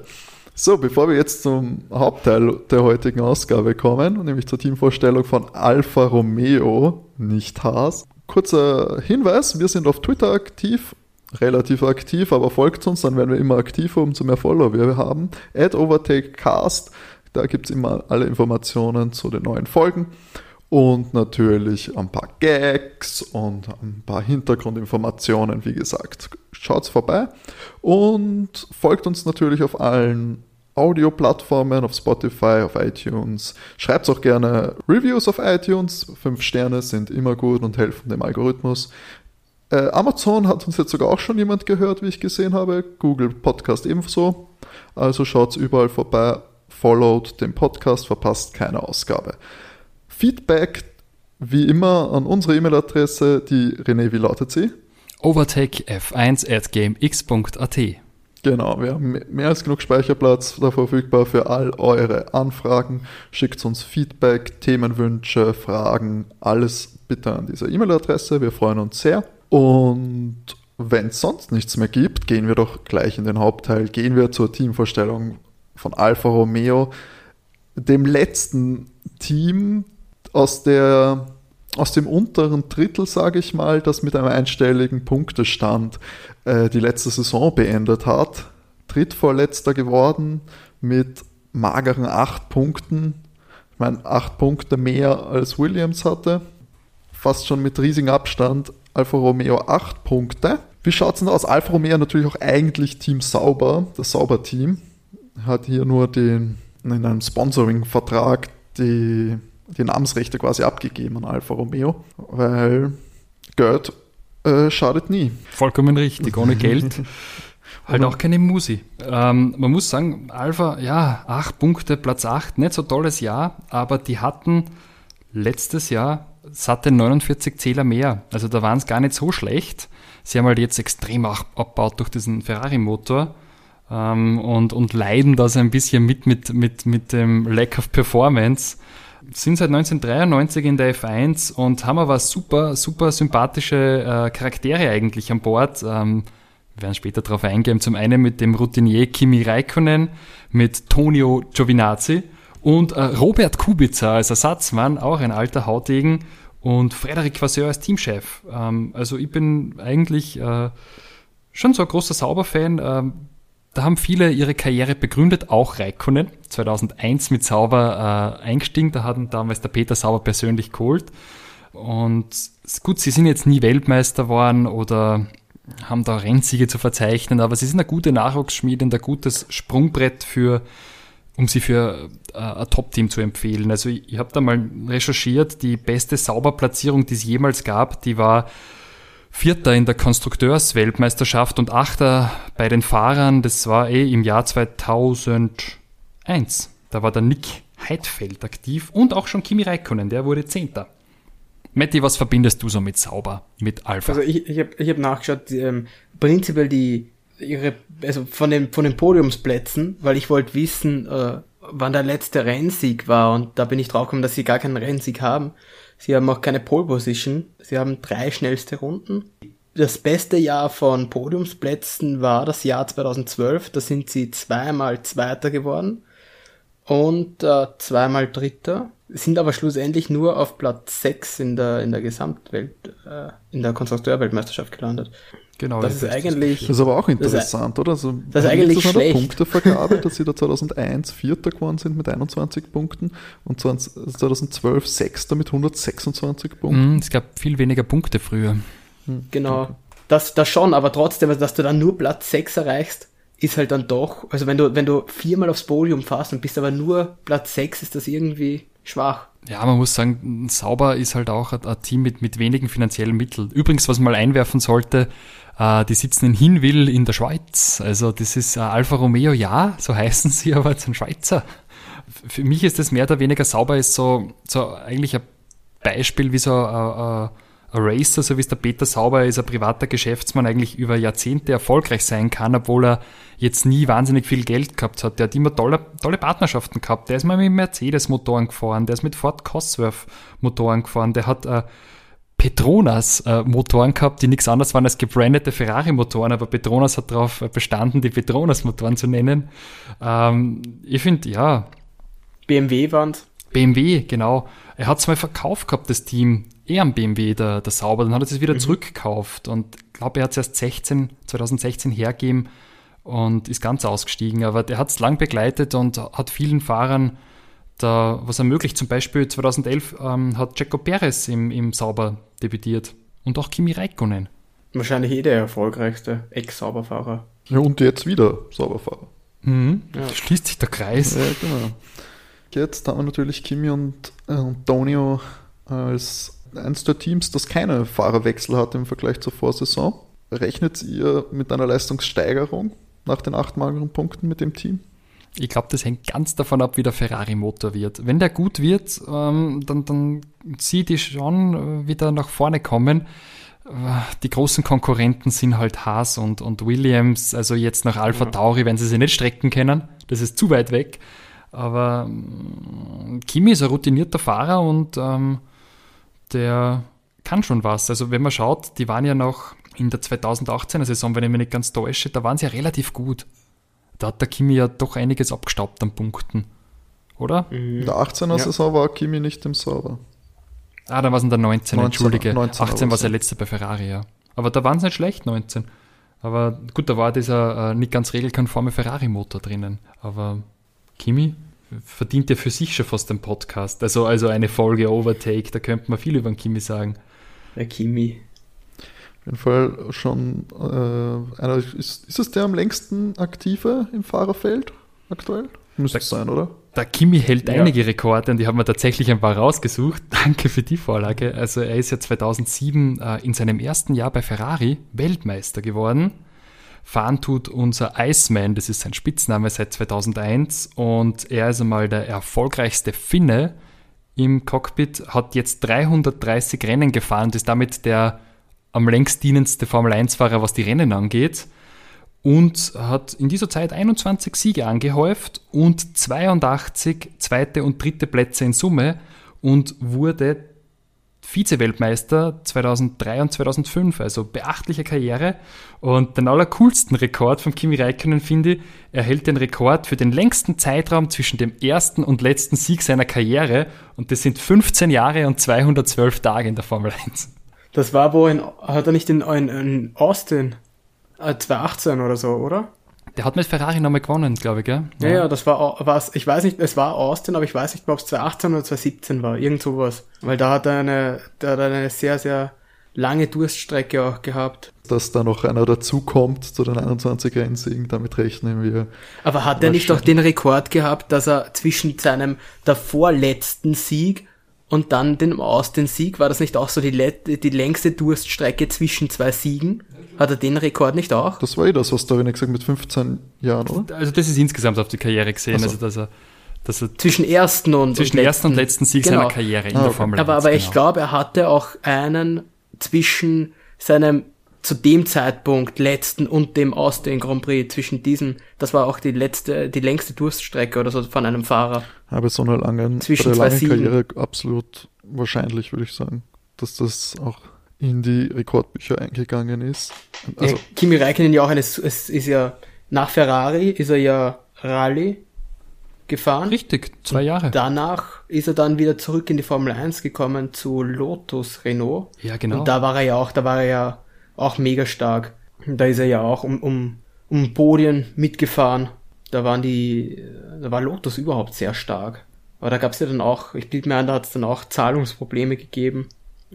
So, bevor wir jetzt zum Hauptteil der heutigen Ausgabe kommen, nämlich zur Teamvorstellung von Alfa Romeo, nicht Haas. Kurzer Hinweis, wir sind auf Twitter aktiv, relativ aktiv, aber folgt uns, dann werden wir immer aktiver, umso mehr Follower wir haben. At OvertakeCast, da gibt es immer alle Informationen zu den neuen Folgen. Und natürlich ein paar Gags und ein paar Hintergrundinformationen, wie gesagt. Schaut's vorbei und folgt uns natürlich auf allen Audio-Plattformen, auf Spotify, auf iTunes. Schreibt auch gerne Reviews auf iTunes. Fünf Sterne sind immer gut und helfen dem Algorithmus. Äh, Amazon hat uns jetzt sogar auch schon jemand gehört, wie ich gesehen habe. Google Podcast ebenso. Also schaut's überall vorbei, followt den Podcast, verpasst keine Ausgabe. Feedback wie immer an unsere E-Mail-Adresse, die René, wie lautet sie? Overtakef1 at gamex.at. Genau, wir haben mehr als genug Speicherplatz da verfügbar für all eure Anfragen. Schickt uns Feedback, Themenwünsche, Fragen, alles bitte an diese E-Mail-Adresse. Wir freuen uns sehr. Und wenn es sonst nichts mehr gibt, gehen wir doch gleich in den Hauptteil. Gehen wir zur Teamvorstellung von Alfa Romeo, dem letzten Team aus der aus dem unteren Drittel, sage ich mal, das mit einem einstelligen Punktestand äh, die letzte Saison beendet hat. Drittvorletzter geworden mit mageren acht Punkten. Ich meine, acht Punkte mehr als Williams hatte. Fast schon mit riesigem Abstand. Alfa Romeo acht Punkte. Wie schaut es denn aus? Alfa Romeo natürlich auch eigentlich Team Sauber, das Sauber-Team. Hat hier nur den, in einem Sponsoring-Vertrag die, die Namensrechte quasi abgegeben an Alfa Romeo, weil Geld äh, schadet nie. Vollkommen richtig, ohne Geld. Halt auch keine Musi. Ähm, man muss sagen, Alpha, ja, acht Punkte, Platz acht, nicht so tolles Jahr, aber die hatten letztes Jahr satte 49 Zähler mehr. Also da waren es gar nicht so schlecht. Sie haben halt jetzt extrem abgebaut durch diesen Ferrari-Motor ähm, und, und leiden da so ein bisschen mit, mit, mit, mit dem Lack of Performance. Sind seit 1993 in der F1 und haben aber super, super sympathische äh, Charaktere eigentlich an Bord. Ähm, wir werden später darauf eingehen. Zum einen mit dem Routinier Kimi Räikkönen, mit Tonio Giovinazzi und äh, Robert Kubica als Ersatzmann, auch ein alter Hautegen und Frederik Vasseur als Teamchef. Ähm, also ich bin eigentlich äh, schon so ein großer Sauber-Fan. Ähm, da haben viele ihre Karriere begründet, auch Räikkönen, 2001 mit Sauber äh, eingestiegen, da hatten damals der Peter Sauber persönlich geholt. Und gut, sie sind jetzt nie Weltmeister geworden oder haben da Rennsiege zu verzeichnen, aber sie sind eine gute Nachwuchsschmiede und ein gutes Sprungbrett für, um sie für äh, ein Top-Team zu empfehlen. Also ich, ich habe da mal recherchiert, die beste Sauberplatzierung, die es jemals gab, die war Vierter in der Konstrukteursweltmeisterschaft und Achter bei den Fahrern, das war eh im Jahr 2001. Da war der Nick Heidfeld aktiv und auch schon Kimi Räikkönen, der wurde Zehnter. Matti, was verbindest du so mit Sauber, mit Alpha? Also ich, ich habe ich hab nachgeschaut, ähm, prinzipiell die ihre, also von den von den Podiumsplätzen, weil ich wollte wissen, äh, wann der letzte Rennsieg war und da bin ich draufgekommen, dass sie gar keinen Rennsieg haben. Sie haben auch keine Pole Position. Sie haben drei schnellste Runden. Das beste Jahr von Podiumsplätzen war das Jahr 2012. Da sind sie zweimal Zweiter geworden und äh, zweimal Dritter sind aber schlussendlich nur auf Platz 6 in der, in der Gesamtwelt, äh, in der Konstrukteurweltmeisterschaft gelandet. Genau. Das, ist eigentlich. Das ist aber auch interessant, das, oder? Also, das ist eigentlich das schlecht. Punktevergabe, dass sie da 2001 Vierter geworden sind mit 21 Punkten und 2012 Sechster mit 126 Punkten. Mm, es gab viel weniger Punkte früher. Hm, genau. Das, das schon, aber trotzdem, dass du dann nur Platz 6 erreichst, ist halt dann doch, also wenn du, wenn du viermal aufs Podium fährst und bist aber nur Platz 6, ist das irgendwie schwach. Ja, man muss sagen, Sauber ist halt auch ein, ein Team mit, mit wenigen finanziellen Mitteln. Übrigens, was man mal einwerfen sollte, die sitzen in Hinwil in der Schweiz. Also das ist äh, Alfa Romeo, ja, so heißen sie, aber es sind Schweizer. Für mich ist das mehr oder weniger Sauber ist so, so eigentlich ein Beispiel, wie so ein, ein Racer, so wie es der Peter Sauber ist, ein privater Geschäftsmann eigentlich über Jahrzehnte erfolgreich sein kann, obwohl er jetzt nie wahnsinnig viel Geld gehabt hat. Der hat immer tolle, tolle Partnerschaften gehabt. Der ist mal mit Mercedes-Motoren gefahren, der ist mit Ford Cosworth-Motoren gefahren, der hat äh, Petronas-Motoren äh, gehabt, die nichts anderes waren als gebrandete Ferrari-Motoren, aber Petronas hat darauf bestanden, die Petronas-Motoren zu nennen. Ähm, ich finde, ja. BMW waren BMW, genau. Er hat es mal verkauft gehabt, das Team eher am BMW, der, der Sauber. Dann hat er es wieder mhm. zurückgekauft und ich glaube, er hat es erst 16, 2016 hergegeben und ist ganz ausgestiegen. Aber der hat es lang begleitet und hat vielen Fahrern da was ermöglicht. Zum Beispiel 2011 ähm, hat Jaco Perez im, im Sauber debütiert und auch Kimi Räikkönen. Wahrscheinlich eh der erfolgreichste Ex-Sauberfahrer. Ja, und jetzt wieder Sauberfahrer. Mhm. Ja. Schließt sich der Kreis. Ja, genau. Jetzt haben wir natürlich Kimi und äh, Antonio als eines der Teams, das keine Fahrerwechsel hat im Vergleich zur Vorsaison. Rechnet ihr mit einer Leistungssteigerung nach den acht mageren Punkten mit dem Team? Ich glaube, das hängt ganz davon ab, wie der Ferrari-Motor wird. Wenn der gut wird, ähm, dann, dann sieht die schon äh, wieder nach vorne kommen. Äh, die großen Konkurrenten sind halt Haas und, und Williams, also jetzt nach Alpha ja. Tauri, wenn sie sich nicht strecken können. Das ist zu weit weg. Aber ähm, Kimi ist ein routinierter Fahrer und ähm, der kann schon was. Also wenn man schaut, die waren ja noch in der 2018er Saison, wenn ich mich nicht ganz täusche, da waren sie ja relativ gut. Da hat der Kimi ja doch einiges abgestaubt an Punkten. Oder? In der 18er ja. Saison war Kimi nicht im Server. Ah, da war es in der 19, 19 Entschuldige. 19 18 war es der letzte bei Ferrari, ja. Aber da waren es nicht schlecht, 19. Aber gut, da war dieser äh, nicht ganz regelkonforme Ferrari-Motor drinnen. Aber Kimi, verdient ja für sich schon fast den Podcast. Also, also eine Folge Overtake, da könnte man viel über den Kimi sagen. Der Kimi. Jeden Fall schon äh, einer, ist, ist es der am längsten aktive im Fahrerfeld aktuell? Müsste es sein, oder? Der Kimi hält Ja. einige Rekorde und die haben wir tatsächlich ein paar rausgesucht. Danke für die Vorlage. Also er ist ja 2007 äh, in seinem ersten Jahr bei Ferrari Weltmeister geworden. Fahren tut unser Iceman, das ist sein Spitzname seit 2001 und er ist einmal der erfolgreichste Finne im Cockpit, hat jetzt 330 Rennen gefahren und ist damit der am längst dienendste Formel-1-Fahrer, was die Rennen angeht und hat in dieser Zeit 21 Siege angehäuft und 82 zweite und dritte Plätze in Summe und wurde Vize-Weltmeister 2003 und 2005, also beachtliche Karriere. Und den allercoolsten Rekord von Kimi Räikkönen finde ich, er hält den Rekord für den längsten Zeitraum zwischen dem ersten und letzten Sieg seiner Karriere und das sind 15 Jahre und 212 Tage in der Formel 1. Das war wo in, hat er nicht in, in, in Austin äh, 2018 oder so, oder? Der hat mit Ferrari nochmal gewonnen, glaube ich, gell? Ja, ja, das war, war's, ich weiß nicht, es war Austin, aber ich weiß nicht mehr, ob es 2018 oder 2017 war, irgend sowas. Weil da hat er eine, da hat er eine sehr, sehr lange Durststrecke auch gehabt. Dass da noch einer dazukommt zu den 21 Rennsiegen, damit rechnen wir. Aber hat er nicht auch den Rekord gehabt, dass er zwischen seinem davor letzten Sieg und dann dem Austin-Sieg, war das nicht auch so die, die längste Durststrecke zwischen zwei Siegen? Hat er den Rekord nicht auch? Das war eh das, was Dominik gesagt mit 15 Jahren, oder? Also das ist insgesamt auf die Karriere gesehen, so. also dass er, dass er Zwischen ersten und zwischen und ersten und letzten Sieg Genau. seiner Karriere in Ah, der okay. Formel Aber, 1. aber ich genau. glaube, er hatte auch einen zwischen seinem zu dem Zeitpunkt letzten und dem Austin Grand Prix zwischen diesen, das war auch die letzte, die längste Durststrecke oder so von einem Fahrer. Aber so eine lange, Zwischen zwei langen. Karriere absolut wahrscheinlich, würde ich sagen, dass das auch in die Rekordbücher eingegangen ist. Also, ja, Kimi Räikkönen ja auch eine, es ist ja nach Ferrari ist er ja Rallye gefahren. Richtig, zwei Jahre. Danach ist er dann wieder zurück in die Formel 1 gekommen zu Lotus Renault. Ja, genau. Und da war er ja auch, da war er ja auch mega stark. Da ist er ja auch um, um, um Podien mitgefahren. Da waren die, da war Lotus überhaupt sehr stark. Aber da gab es ja dann auch, ich bild mir an, da hat es dann auch Zahlungsprobleme gegeben.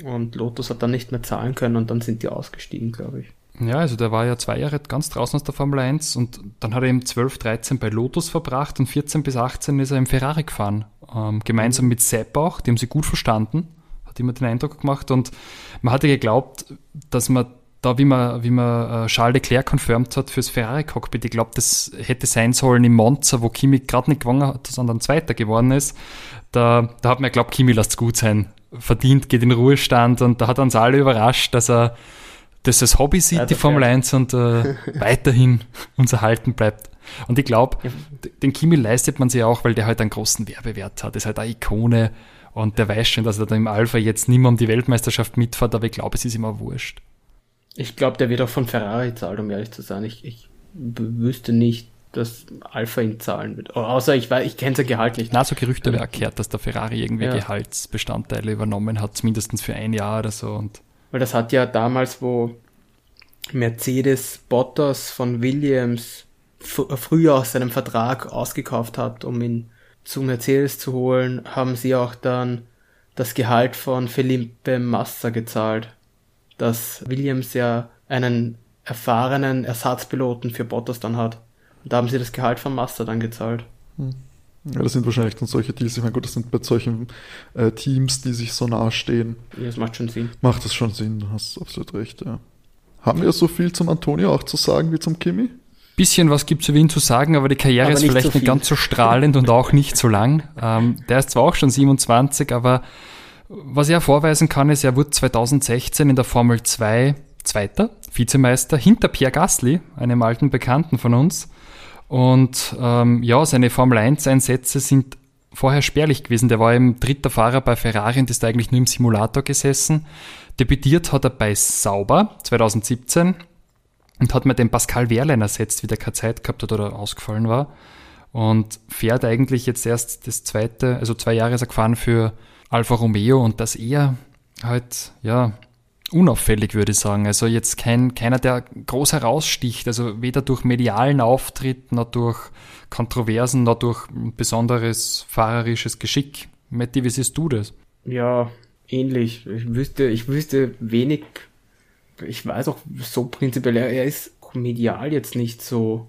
Und Lotus hat dann nicht mehr zahlen können und dann sind die ausgestiegen, glaube ich. Ja, also der war ja zwei Jahre ganz draußen aus der Formel 1 und dann hat er eben 12, 13 bei Lotus verbracht und 14 bis 18 ist er im Ferrari gefahren. Ähm, gemeinsam mit Sepp auch, die haben sie gut verstanden, hat immer den Eindruck gemacht und man hatte geglaubt, dass man da, wie man, wie man äh, Charles Leclerc confirmed hat fürs Ferrari-Cockpit, ich glaube, das hätte sein sollen im Monza, wo Kimi gerade nicht gewonnen hat, sondern Zweiter geworden ist. Da, da hat man geglaubt, Kimi lasst gut sein, verdient, geht in Ruhestand und da hat uns alle überrascht, dass er das als Hobby sieht, Ja, die Formel wär- 1 und äh, weiterhin uns erhalten bleibt. Und ich glaube, den Kimi leistet man sich auch, weil der halt einen großen Werbewert hat. Das ist halt eine Ikone und der weiß schon, dass er da im Alpha jetzt nicht mehr um die Weltmeisterschaft mitfährt, aber ich glaube, es ist immer wurscht. Ich glaube, der wird auch von Ferrari zahlt, um ehrlich zu sein. Ich, ich wüsste nicht, dass Alpha ihn zahlen wird. Außer ich weiß, ich kenne sein Gehalt nicht. Na, so Gerüchte werden gehört, dass der Ferrari irgendwie Ja. Gehaltsbestandteile übernommen hat, mindestens für ein Jahr oder so. Und Weil das hat ja damals, wo Mercedes Bottas von Williams fr- früher aus seinem Vertrag ausgekauft hat, um ihn zu Mercedes zu holen, haben sie auch dann das Gehalt von Felipe Massa gezahlt. Dass Williams ja einen erfahrenen Ersatzpiloten für Bottas dann hat. Und da haben sie das Gehalt von Massa dann gezahlt. ja, das sind wahrscheinlich dann solche Deals. Ich meine, gut, das sind bei solchen äh, Teams, die sich so nahe stehen, Ja, das macht schon Sinn. macht das schon Sinn. Du hast absolut recht, ja. Haben wir so viel zum Antonio auch zu sagen wie zum Kimi? bisschen was gibt es über ihn zu sagen, aber die Karriere Aber ist vielleicht so nicht ganz so strahlend und auch nicht so lang. Ähm, der ist zwar auch schon 27, aber was er vorweisen kann, ist, er wurde 2016 in der Formel 2 Zweiter, Vizemeister, hinter Pierre Gasly, einem alten Bekannten von uns. Und ähm, ja, seine Formel 1-Einsätze sind vorher spärlich gewesen. Der war eben dritter Fahrer bei Ferrari und ist eigentlich nur im Simulator gesessen. Debütiert hat er bei Sauber 2017 und hat mir den Pascal Wehrlein ersetzt, wie der keine Zeit gehabt hat oder ausgefallen war. Und fährt eigentlich jetzt erst das zweite, also zwei Jahre ist er gefahren für Alfa Romeo und dass er halt, ja, unauffällig, würde ich sagen. Also jetzt kein, keiner, der groß heraussticht. Also weder durch medialen Auftritt, noch durch Kontroversen, noch durch besonderes fahrerisches Geschick. Matti, wie siehst du das? Ja, ähnlich. Ich wüsste, ich wüsste wenig, ich weiß auch so prinzipiell, er ist medial jetzt nicht so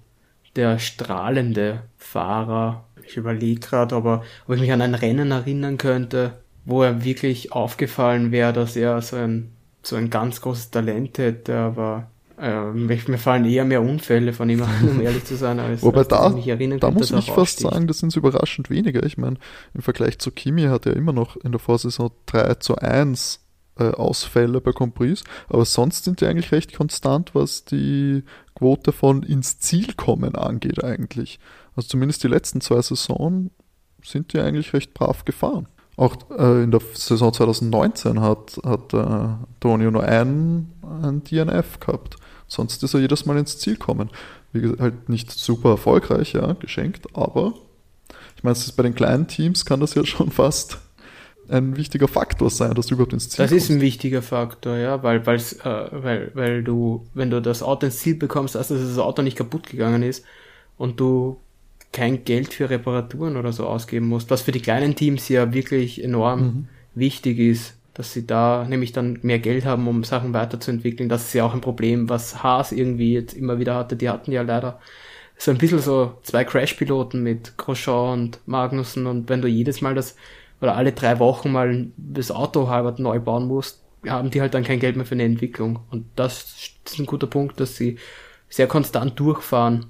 der strahlende Fahrer. Ich überlege gerade, aber ob ich mich an ein Rennen erinnern könnte, wo er wirklich aufgefallen wäre, dass er so ein, so ein ganz großes Talent hätte, aber äh, mir fallen eher mehr Unfälle von ihm an, um ehrlich zu sein. Als, Wobei als da, ich mich erinnern da muss ich fast raussticht. sagen, das sind überraschend weniger. Ich meine, im Vergleich zu Kimi hat er immer noch in der Vorsaison 3 zu 1 äh, Ausfälle bei Compris, aber sonst sind die eigentlich recht konstant, was die Quote von ins Ziel kommen angeht eigentlich. Also zumindest die letzten zwei Saisonen sind die eigentlich recht brav gefahren. Auch äh, in der Saison 2019 hat, hat äh, Antonio nur einen, einen DNF gehabt. Sonst ist er jedes Mal ins Ziel kommen. Wie gesagt, halt nicht super erfolgreich, ja, geschenkt, aber ich meine, es ist bei den kleinen Teams kann das ja schon fast ein wichtiger Faktor sein, dass du überhaupt ins Ziel Das kommst. ist ein wichtiger Faktor, ja, weil, weil's, äh, weil, weil du, wenn du das Auto ins Ziel bekommst, also dass das Auto nicht kaputt gegangen ist und du kein Geld für Reparaturen oder so ausgeben musst, was für die kleinen Teams ja wirklich enorm Mhm. wichtig ist, dass sie da nämlich dann mehr Geld haben, um Sachen weiterzuentwickeln. Das ist ja auch ein Problem, was Haas irgendwie jetzt immer wieder hatte. Die hatten ja leider so ein bisschen so zwei Crash-Piloten mit Grosjean und Magnussen und wenn du jedes Mal das oder alle drei Wochen mal das Auto halber neu bauen musst, haben die halt dann kein Geld mehr für eine Entwicklung. Und das ist ein guter Punkt, dass sie sehr konstant durchfahren,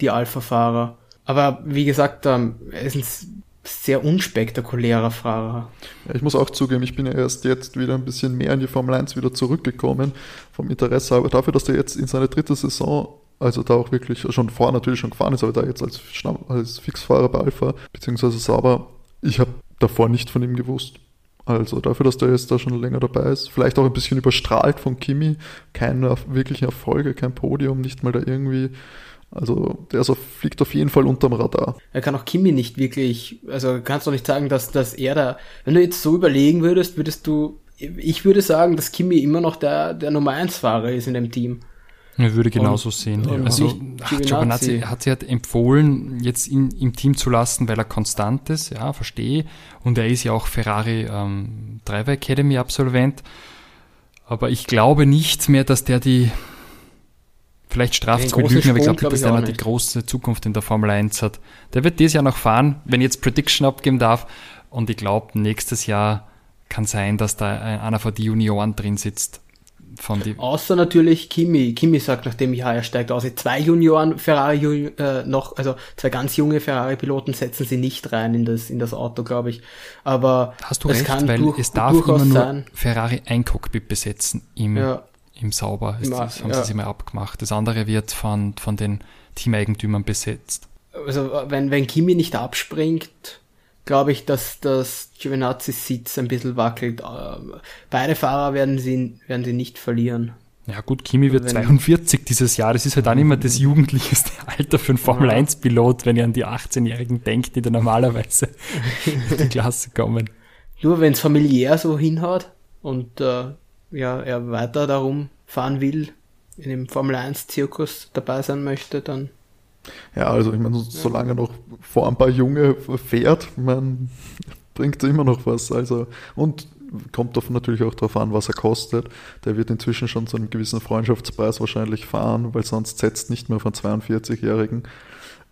die Alpha-Fahrer. Aber wie gesagt, ähm, er ist ein sehr unspektakulärer Fahrer. Ja, ich muss auch zugeben, ich bin ja erst jetzt wieder ein bisschen mehr in die Formel 1 wieder zurückgekommen vom Interesse, aber dafür, dass er jetzt in seine dritte Saison, also da auch wirklich schon vorher natürlich schon gefahren ist, aber da jetzt als, als Fixfahrer bei Alpha, beziehungsweise Sauber, ich habe davor nicht von ihm gewusst. Also dafür, dass der jetzt da schon länger dabei ist, vielleicht auch ein bisschen überstrahlt von Kimi, keine wirklichen Erfolge, kein Podium, nicht mal da irgendwie, also der so fliegt auf jeden Fall unterm Radar. Er kann auch Kimi nicht wirklich, also kannst du nicht sagen, dass, dass er da, wenn du jetzt so überlegen würdest, würdest du, ich würde sagen, dass Kimi immer noch der, der Nummer 1 Fahrer ist in dem Team. Ich würde genauso sehen. und Also Giovinazzi. Hat sich halt empfohlen, jetzt in, im Team zu lassen, weil er konstant ist, ja, verstehe. Und er ist ja auch Ferrari ähm, Driver Academy Absolvent. Aber ich glaube nicht mehr, dass der die, vielleicht straft es mit Lügen, aber ich glaube glaub nicht, ich dass der noch die große Zukunft in der Formel 1 hat. Der wird dieses Jahr noch fahren, wenn ich jetzt Prediction abgeben darf. Und ich glaube, nächstes Jahr kann sein, dass da einer von den Junioren drin sitzt. Von die, Außer natürlich Kimi. Kimi sagt, nachdem ja, er steigt aus. Zwei Junioren Ferrari äh, noch, also zwei ganz junge Ferrari-Piloten setzen sie nicht rein in das, in das Auto, glaube ich. Aber Hast du es recht, kann weil durch, es darf immer nur sein. Ferrari ein Cockpit besetzen im, Ja, im Sauber. Ist Im- das, haben ja. sie sich mal abgemacht. Das andere wird von, von den Teameigentümern besetzt. also wenn, wenn Kimi nicht abspringt, glaube ich, dass das Giovinazzi's Sitz ein bisschen wackelt. Ähm, Beide Fahrer werden sie, werden sie nicht verlieren. Ja gut, Kimi wird Wenn- 42 dieses Jahr. Das ist halt auch nicht mehr das jugendlichste Alter für einen Formel-1-Pilot, wenn ihr an die 18-Jährigen denkt, die da normalerweise in die Klasse kommen. Nur wenn es familiär so hinhaut und äh, ja, er weiter darum fahren will, in dem Formel 1 Zirkus dabei sein möchte, dann Ja, also ich meine, so- solange noch vor ein paar Junge fährt, man bringt immer noch was. Also und kommt davon natürlich auch darauf an, was er kostet. Der wird inzwischen schon zu einem gewissen Freundschaftspreis wahrscheinlich fahren, weil sonst setzt nicht mehr von 42-Jährigen,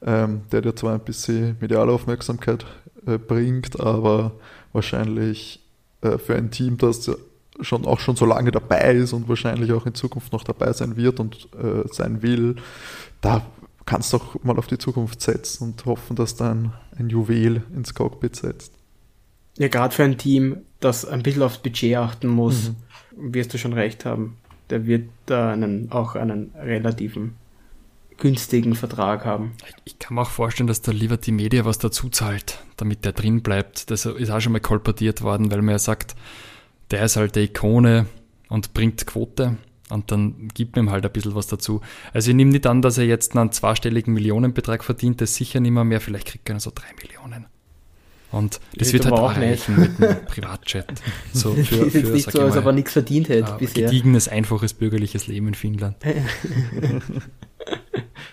ähm, der dir zwar ein bisschen mediale Aufmerksamkeit äh, bringt, aber wahrscheinlich äh, für ein Team, das schon auch schon so lange dabei ist und wahrscheinlich auch in Zukunft noch dabei sein wird und äh, sein will, da kannst du auch mal auf die Zukunft setzen und hoffen, dass da ein, ein Juwel ins Cockpit setzt. ja gerade für ein Team, das ein bisschen aufs Budget achten muss, wirst du schon recht haben. Der wird da einen, auch einen relativen günstigen Vertrag haben. Ich kann mir auch vorstellen, dass der Liberty Media was dazu zahlt, damit der drin bleibt. Das ist auch schon mal kolportiert worden, weil man ja sagt, der ist halt der Ikone und bringt Quote und dann gibt man ihm halt ein bisschen was dazu. Also ich nehme nicht an, dass er jetzt einen zweistelligen Millionenbetrag verdient, das ist sicher nicht mehr mehr, vielleicht kriegt er so drei Millionen. Und das Ich wird halt auch auch nicht. reichen mit einem Privatjet. So das für, ist jetzt für nicht so, als ob er nichts verdient hätte ein bisher. gediegenes, einfaches bürgerliches Leben in Finnland.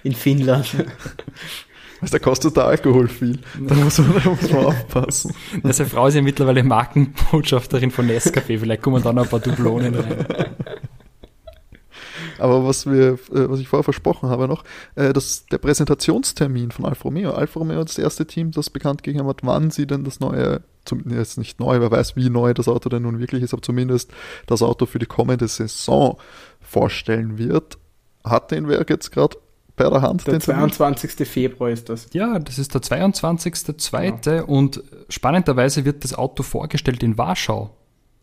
In Finnland. Also da kostet der Alkohol viel. Da muss man, da muss man aufpassen. Seine Frau ist ja mittlerweile Markenbotschafterin von Nescafé. Vielleicht kommen da noch ein paar Dublonen rein. Aber was wir, äh, was ich vorher versprochen habe noch, äh, das, der Präsentationstermin von Alfa Romeo. Alfa Romeo ist das erste Team, das bekannt gegeben hat, wann sie denn das neue, zumindest nicht neu, wer weiß, wie neu das Auto denn nun wirklich ist, aber zumindest das Auto für die kommende Saison vorstellen wird. Hat den Werk jetzt gerade bei der Hand Der den Termin? 22. Februar ist das. Ja, das ist der 22.02. Und spannenderweise wird das Auto vorgestellt in Warschau.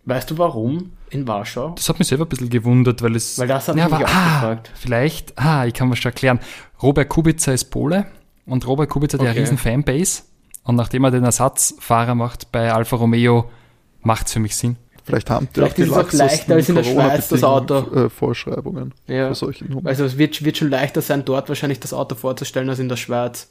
Weißt du warum? In Warschau? Das hat mich selber ein bisschen gewundert, weil es. Weil das hat ja, mich aber, auch ah, gefragt. Vielleicht, ah, ich kann mir schon erklären. Robert Kubica ist Pole und Robert Kubica hat ja eine Okay. riesen Fanbase. Und nachdem er den Ersatzfahrer macht bei Alfa Romeo, macht es für mich Sinn. Vielleicht haben die Vielleicht die ist es auch leichter als in der Schweiz, das Auto. Äh, Vorschreibungen Ja. für solche Nummern. Also es wird, wird schon leichter sein, dort wahrscheinlich das Auto vorzustellen als in der Schweiz.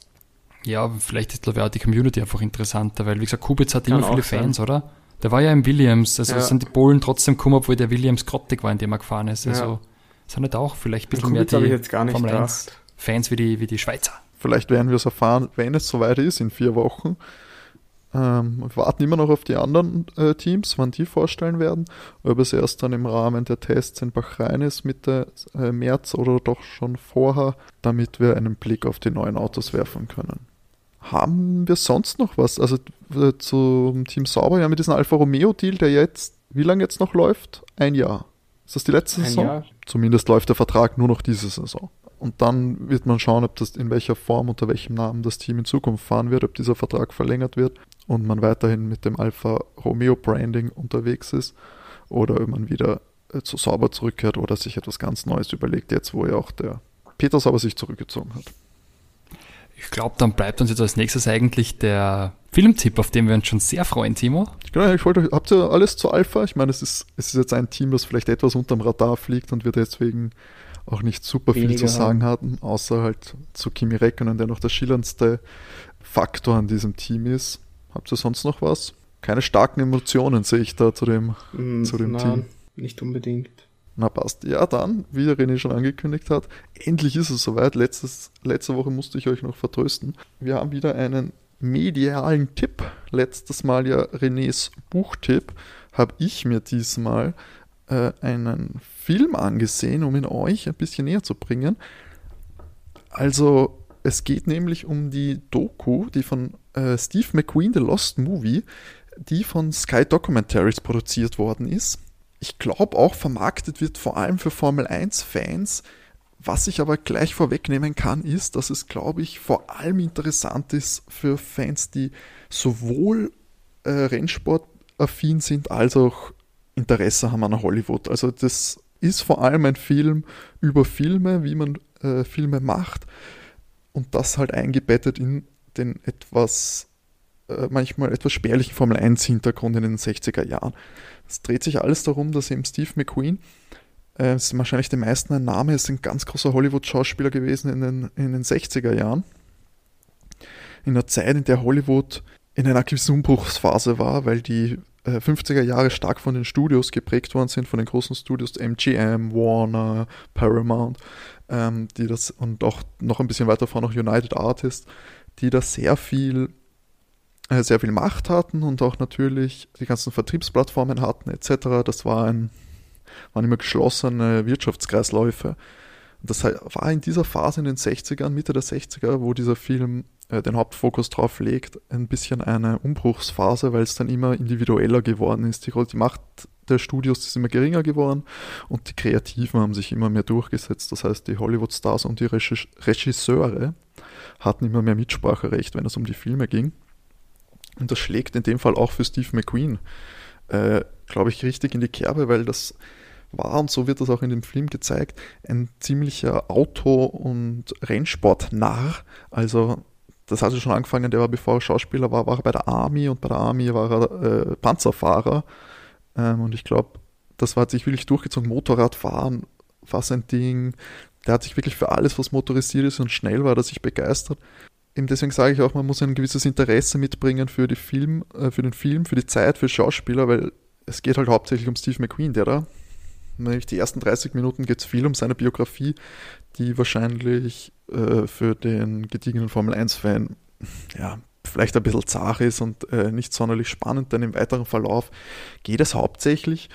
Ja, vielleicht ist, glaube ich, auch die Community einfach interessanter, weil, wie gesagt, Kubica hat Kann immer viele sein. Fans, oder? Der war ja im Williams, also Ja. sind die Polen trotzdem gekommen, obwohl der Williams grottig war, in dem er gefahren ist. Also Ja. sind nicht auch vielleicht ein bisschen mehr die ich jetzt gar nicht Formel 1 gedacht. Fans wie die, wie die Schweizer. Vielleicht werden wir es erfahren, wenn es soweit ist, in vier Wochen. Ähm, wir warten immer noch auf die anderen äh, Teams, wann die vorstellen werden. Ob es erst dann im Rahmen der Tests in Bahrain ist Mitte äh, März oder doch schon vorher, damit wir einen Blick auf die neuen Autos werfen können. Haben wir sonst noch was? Also äh, zum Team Sauber, ja mit diesem Alfa Romeo Deal, der jetzt, wie lange jetzt noch läuft? Ein Jahr. Ist das die letzte Ein Saison? Jahr. Zumindest läuft der Vertrag nur noch diese Saison. Und dann wird man schauen, ob das in welcher Form, unter welchem Namen das Team in Zukunft fahren wird, ob dieser Vertrag verlängert wird und man weiterhin mit dem Alfa Romeo Branding unterwegs ist oder ob man wieder äh, zu Sauber zurückkehrt oder sich etwas ganz Neues überlegt, jetzt wo ja auch der Peter Sauber sich zurückgezogen hat. Ich glaube, dann bleibt uns jetzt als nächstes eigentlich der Filmtipp, auf den wir uns schon sehr freuen, Timo. Genau, ich wollte, habt ihr alles zu Alpha? Ich meine, es ist, es ist jetzt ein Team, das vielleicht etwas unterm Radar fliegt und wir deswegen auch nicht super viel zu sagen hatten, außer halt zu Kimi Räikkönen, der noch der schillerndste Faktor an diesem Team ist. Habt ihr sonst noch was? Keine starken Emotionen sehe ich da zu dem. Hm, Zu dem nein, Team. nicht unbedingt. Na passt. Ja, dann, wie der René schon angekündigt hat, endlich ist es soweit. Letztes, letzte Woche musste ich euch noch vertrösten. Wir haben wieder einen medialen Tipp. Letztes Mal ja Renés Buchtipp. Habe ich mir diesmal äh, einen Film angesehen, um ihn euch ein bisschen näher zu bringen. Also, es geht nämlich um die Doku, die von äh, Steve McQueen, The Lost Movie, die von Sky Documentaries produziert worden ist. Ich glaube auch vermarktet wird vor allem für Formel 1-Fans. Was ich aber gleich vorwegnehmen kann, ist, dass es, glaube ich, vor allem interessant ist für Fans, die sowohl äh, Rennsportaffin sind, als auch Interesse haben an Hollywood. Also das ist vor allem ein Film über Filme, wie man äh, Filme macht und das halt eingebettet in den etwas, äh, manchmal etwas spärlichen Formel 1 Hintergrund in den 60er Jahren. Es dreht sich alles darum, dass eben Steve McQueen, äh, ist wahrscheinlich den meisten ein Name, ist ein ganz großer Hollywood-Schauspieler gewesen in den, in den 60er Jahren. In einer Zeit, in der Hollywood in einer gewissen Umbruchsphase war, weil die äh, 50er Jahre stark von den Studios geprägt worden sind, von den großen Studios MGM, Warner, Paramount, ähm, die das und auch noch ein bisschen weiter vorne noch United Artists, die da sehr viel äh, sehr viel Macht hatten und auch natürlich die ganzen Vertriebsplattformen hatten etc. Das war ein, waren immer geschlossene Wirtschaftskreisläufe. Das war in dieser Phase in den 60ern, Mitte der 60er, wo dieser Film äh, den Hauptfokus drauf legt, ein bisschen eine Umbruchsphase, weil es dann immer individueller geworden ist. Die, die Macht der Studios ist immer geringer geworden und die Kreativen haben sich immer mehr durchgesetzt. Das heißt, die Hollywood-Stars und die Regis Regisseure hatten immer mehr Mitspracherecht, wenn es um die Filme ging. Und das schlägt in dem Fall auch für Steve McQueen, äh, glaube ich, richtig in die Kerbe, weil das war, und so wird das auch in dem Film gezeigt, ein ziemlicher Auto- und Rennsport-Narr. Also, das hat er schon angefangen, der war, bevor er Schauspieler war, war er bei der Army und bei der Army war er äh, Panzerfahrer. Ähm, und ich glaube, das hat sich wirklich durchgezogen. Motorradfahren war sein Ding. Der hat sich wirklich für alles, was motorisiert ist und schnell war, er sich begeistert. eben deswegen sage ich auch, man muss ein gewisses Interesse mitbringen für, die Film, äh, für den Film, für die Zeit, für Schauspieler, weil es geht halt hauptsächlich um Steve McQueen, der da. Nämlich die ersten 30 Minuten geht es viel um seine Biografie, die wahrscheinlich äh, für den gediegenen Formel 1-Fan ja, vielleicht ein bisschen zart ist und äh, nicht sonderlich spannend, denn im weiteren Verlauf geht es hauptsächlich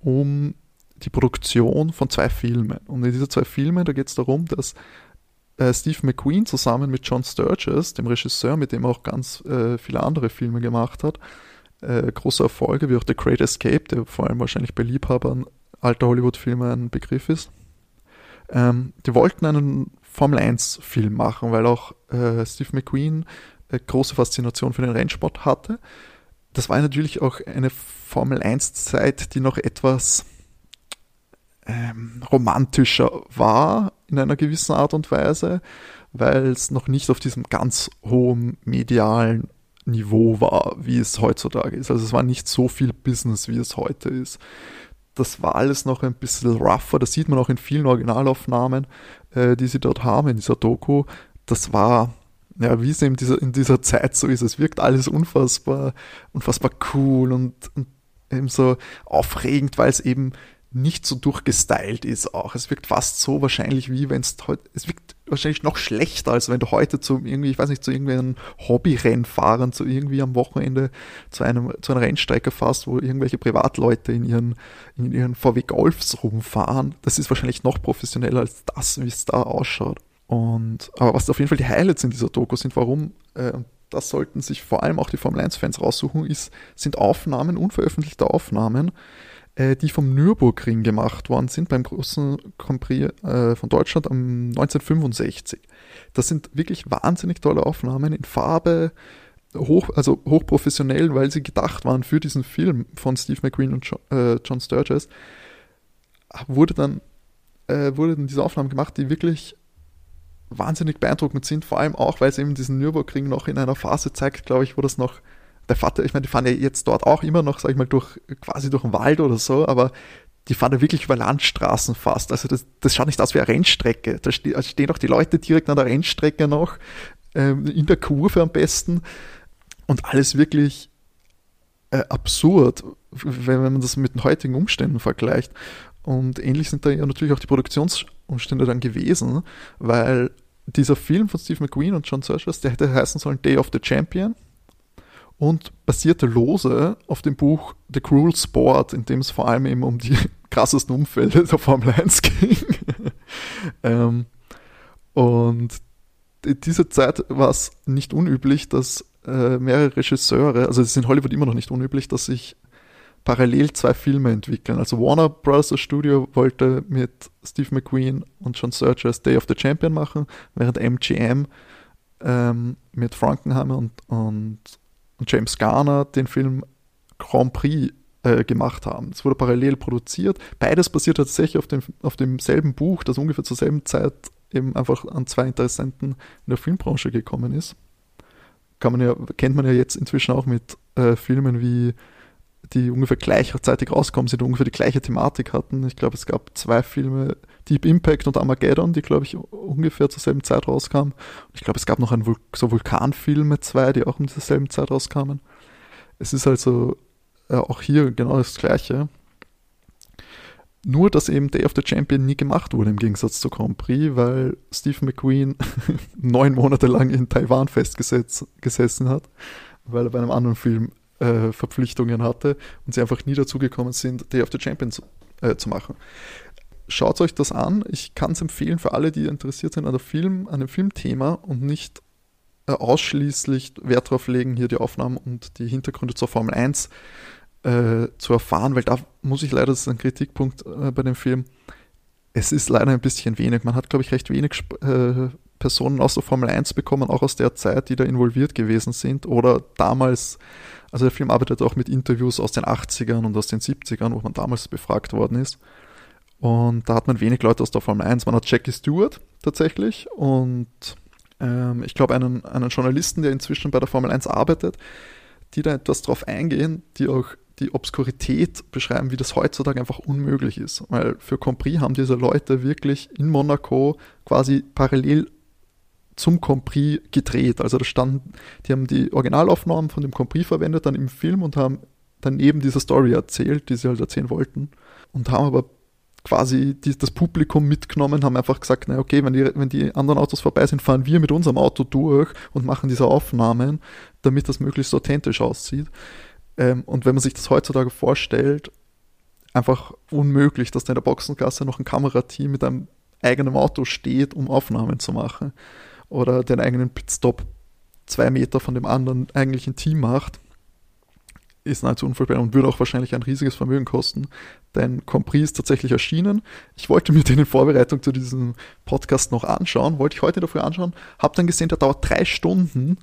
um die Produktion von zwei Filmen. Und in diesen zwei Filmen, da geht es darum, dass äh, Steve McQueen zusammen mit John Sturges, dem Regisseur, mit dem er auch ganz äh, viele andere Filme gemacht hat, äh, große Erfolge wie auch The Great Escape, der vor allem wahrscheinlich bei Liebhabern alter Hollywood-Filme ein Begriff ist. Ähm, die wollten einen Formel 1-Film machen, weil auch äh, Steve McQueen äh, große Faszination für den Rennsport hatte. Das war natürlich auch eine Formel 1-Zeit, die noch etwas ähm, romantischer war in einer gewissen Art und Weise, weil es noch nicht auf diesem ganz hohen medialen Niveau war, wie es heutzutage ist. Also es war nicht so viel Business, wie es heute ist. Das war alles noch ein bisschen rougher. Das sieht man auch in vielen Originalaufnahmen, äh, die sie dort haben in dieser Doku. Das war, ja, wie es eben dieser, in dieser Zeit so ist. Es wirkt alles unfassbar, unfassbar cool und, und eben so aufregend, weil es eben nicht so durchgestylt ist auch. Es wirkt fast so wahrscheinlich wie wenn es heute, es wirkt wahrscheinlich noch schlechter, als wenn du heute zu irgendwie, ich weiß nicht, zu irgendwelchen Hobbyrennfahrern, zu irgendwie am Wochenende zu einem, zu einer Rennstrecke fährst, wo irgendwelche Privatleute in ihren, in ihren VW Golfs rumfahren. Das ist wahrscheinlich noch professioneller als das, wie es da ausschaut. Und, aber was auf jeden Fall die Highlights in dieser Doku sind, warum, äh, das sollten sich vor allem auch die Formel 1-Fans raussuchen, ist, sind Aufnahmen, unveröffentlichte Aufnahmen, äh, die vom Nürburgring gemacht worden sind beim großen Grand Prix äh, von Deutschland am 1965. Das sind wirklich wahnsinnig tolle Aufnahmen in Farbe, hoch, also hochprofessionell, weil sie gedacht waren für diesen Film von Steve McQueen und John, äh, John Sturges. Wurde dann, wurde dann diese Aufnahmen gemacht, die wirklich wahnsinnig beeindruckend sind, vor allem auch, weil es eben diesen Nürburgring noch in einer Phase zeigt, glaube ich, wo das noch der Vater, ich meine, die fahren ja jetzt dort auch immer noch, sag ich mal, durch, quasi durch den Wald oder so, aber die fahren ja wirklich über Landstraßen fast. Also das, das schaut nicht aus wie eine Rennstrecke. Da stehen, also stehen auch die Leute direkt an der Rennstrecke noch, ähm, in der Kurve am besten. Und alles wirklich äh, absurd, wenn, wenn man das mit den heutigen Umständen vergleicht. Und ähnlich sind da ja natürlich auch die Produktionsumstände dann gewesen, weil dieser Film von Steve McQueen und John Searchers, der hätte heißen sollen Day of the Champion und basierte lose auf dem Buch The Cruel Sport, in dem es vor allem eben um die krassesten Umfälle der Formel 1 ging. ähm, und in dieser Zeit war es nicht unüblich, dass äh, mehrere Regisseure, also es ist in Hollywood immer noch nicht unüblich, dass sich parallel zwei Filme entwickeln. Also Warner Bros. Studio wollte mit Steve McQueen und John Searchers Day of the Champion machen, während MGM ähm, mit Frankenheimer und, und und James Garner den Film Grand Prix äh, gemacht haben. Es wurde parallel produziert. Beides basiert tatsächlich auf, dem, auf demselben Buch, das ungefähr zur selben Zeit eben einfach an zwei Interessenten in der Filmbranche gekommen ist. Kann man ja, kennt man ja jetzt inzwischen auch mit äh, Filmen wie die ungefähr gleichzeitig rauskommen sind, ungefähr die gleiche Thematik hatten. Ich glaube, es gab zwei Filme, Deep Impact und Armageddon, die, glaube ich, ungefähr zur selben Zeit rauskamen. Und ich glaube, es gab noch ein Vul so Vulkanfilme, zwei, die auch um dieser selben Zeit rauskamen. Es ist also äh, auch hier genau das Gleiche. Nur, dass eben Day of the Champion nie gemacht wurde, im Gegensatz zu Grand Prix, weil Steve McQueen neun Monate lang in Taiwan festgesessen hat, weil er bei einem anderen Film äh, Verpflichtungen hatte und sie einfach nie dazu gekommen sind, Day of the Champions äh, zu machen. Schaut euch das an. Ich kann es empfehlen für alle, die interessiert sind an, der Film, an dem Filmthema und nicht äh, ausschließlich Wert darauf legen, hier die Aufnahmen und die Hintergründe zur Formel 1 äh, zu erfahren, weil da muss ich leider, das ist ein Kritikpunkt äh, bei dem Film, es ist leider ein bisschen wenig. Man hat, glaube ich, recht wenig äh, Personen aus der Formel 1 bekommen, auch aus der Zeit, die da involviert gewesen sind oder damals also der Film arbeitet auch mit Interviews aus den 80ern und aus den 70ern, wo man damals befragt worden ist. Und da hat man wenig Leute aus der Formel 1. Man hat Jackie Stewart tatsächlich und ähm, ich glaube einen, einen Journalisten, der inzwischen bei der Formel 1 arbeitet, die da etwas drauf eingehen, die auch die Obskurität beschreiben, wie das heutzutage einfach unmöglich ist. Weil für Compris haben diese Leute wirklich in Monaco quasi parallel zum Compris gedreht. Also da standen, die haben die Originalaufnahmen von dem Compris verwendet dann im Film und haben dann eben diese Story erzählt, die sie halt erzählen wollten. Und haben aber quasi die, das Publikum mitgenommen, haben einfach gesagt, na okay, wenn die, wenn die anderen Autos vorbei sind, fahren wir mit unserem Auto durch und machen diese Aufnahmen, damit das möglichst authentisch aussieht. Ähm, und wenn man sich das heutzutage vorstellt, einfach unmöglich, dass da in der Boxengasse noch ein Kamerateam mit einem eigenen Auto steht, um Aufnahmen zu machen. Oder den eigenen Pitstop zwei Meter von dem anderen eigentlichen Team macht ist nahezu unvorstellbar und würde auch wahrscheinlich ein riesiges Vermögen kosten. Denn Compris ist tatsächlich erschienen. Ich wollte mir den in Vorbereitung zu diesem Podcast noch anschauen, wollte ich heute dafür anschauen, habe dann gesehen, der dauert drei Stunden.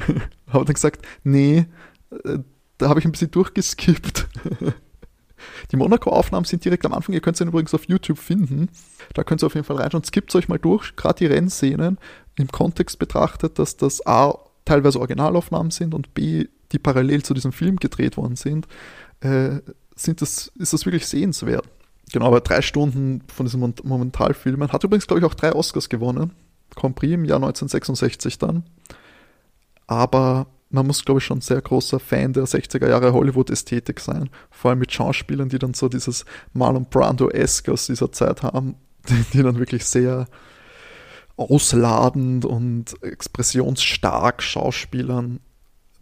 habe dann gesagt, nee, äh, da habe ich ein bisschen durchgeskippt. Die Monaco-Aufnahmen sind direkt am Anfang. Ihr könnt sie übrigens auf YouTube finden. Da könnt ihr auf jeden Fall reinschauen. Skippt euch mal durch, gerade die Rennszenen im Kontext betrachtet, dass das A teilweise Originalaufnahmen sind und B die parallel zu diesem Film gedreht worden sind, äh, sind das, ist das wirklich sehenswert. Genau, aber drei Stunden von diesen Momentalfilmen. Hat übrigens, glaube ich, auch drei Oscars gewonnen. Compris im Jahr 1966 dann. Aber man muss, glaube ich, schon sehr großer Fan der 60er Jahre Hollywood-Ästhetik sein. Vor allem mit Schauspielern, die dann so dieses Marlon Brando-esque aus dieser Zeit haben, die, die dann wirklich sehr ausladend und expressionsstark Schauspielern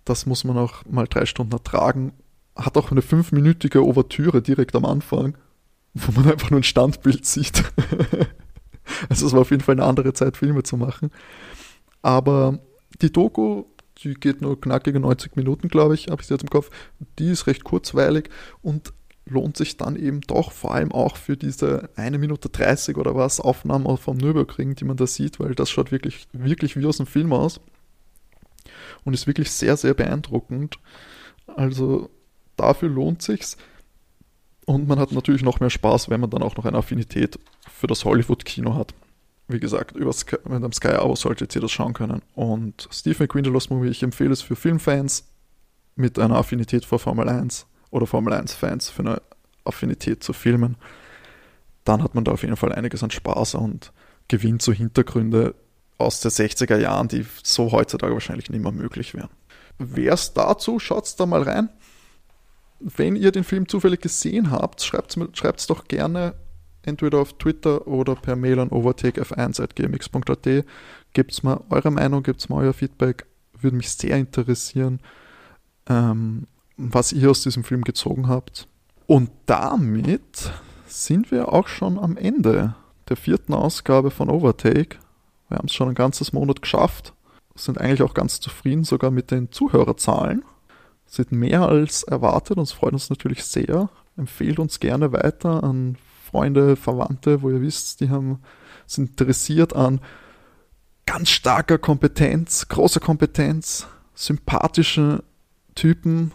das muss man auch mal drei Stunden ertragen. Hat auch eine fünfminütige Ouvertüre direkt am Anfang, wo man einfach nur ein Standbild sieht. also es war auf jeden Fall eine andere Zeit, Filme zu machen. Aber die Doku, die geht nur knackige 90 Minuten, glaube ich, habe ich jetzt im Kopf. Die ist recht kurzweilig und lohnt sich dann eben doch vor allem auch für diese 1 Minute 30 oder was Aufnahmen vom Nürburgring, die man da sieht, weil das schaut wirklich, wirklich wie aus dem Film aus und ist wirklich sehr, sehr beeindruckend. Also dafür lohnt sich's. Und man hat natürlich noch mehr Spaß, wenn man dann auch noch eine Affinität für das Hollywood-Kino hat. Wie gesagt, über Sky, mit einem Sky-Abo solltet ihr das schauen können. Und Steve McQueen, The Lost Movie, ich empfehle es für Filmfans mit einer Affinität für Formel 1 oder Formel 1-Fans für eine Affinität zu Filmen. Dann hat man da auf jeden Fall einiges an Spaß und gewinnt so Hintergründe, aus den 60er Jahren, die so heutzutage wahrscheinlich nicht mehr möglich wären. Wär's dazu, schaut's da mal rein. Wenn ihr den Film zufällig gesehen habt, schreibt es doch gerne entweder auf Twitter oder per Mail an overtakef1.gmx.at. Gebt's mal eure Meinung, gebt's mal euer Feedback. Würde mich sehr interessieren, ähm, was ihr aus diesem Film gezogen habt. Und damit sind wir auch schon am Ende der vierten Ausgabe von Overtake. Wir haben es schon ein ganzes Monat geschafft, sind eigentlich auch ganz zufrieden sogar mit den Zuhörerzahlen. Sind mehr als erwartet und es freut uns natürlich sehr. Empfehlt uns gerne weiter an Freunde, Verwandte, wo ihr wisst, die haben, sind interessiert an ganz starker Kompetenz, großer Kompetenz, sympathische Typen,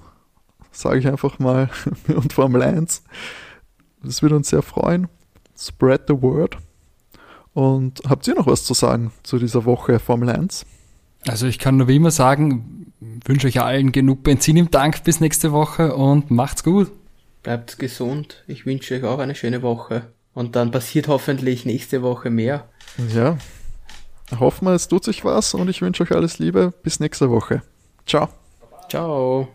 sage ich einfach mal, und Formel 1. Das würde uns sehr freuen. Spread the word. Und habt ihr noch was zu sagen zu dieser Woche Formel 1? Also ich kann nur wie immer sagen, wünsche euch allen genug Benzin im Tank bis nächste Woche und macht's gut. Bleibt gesund. Ich wünsche euch auch eine schöne Woche. Und dann passiert hoffentlich nächste Woche mehr. Ja. Hoffen wir, es tut sich was und ich wünsche euch alles Liebe. Bis nächste Woche. Ciao. Ciao.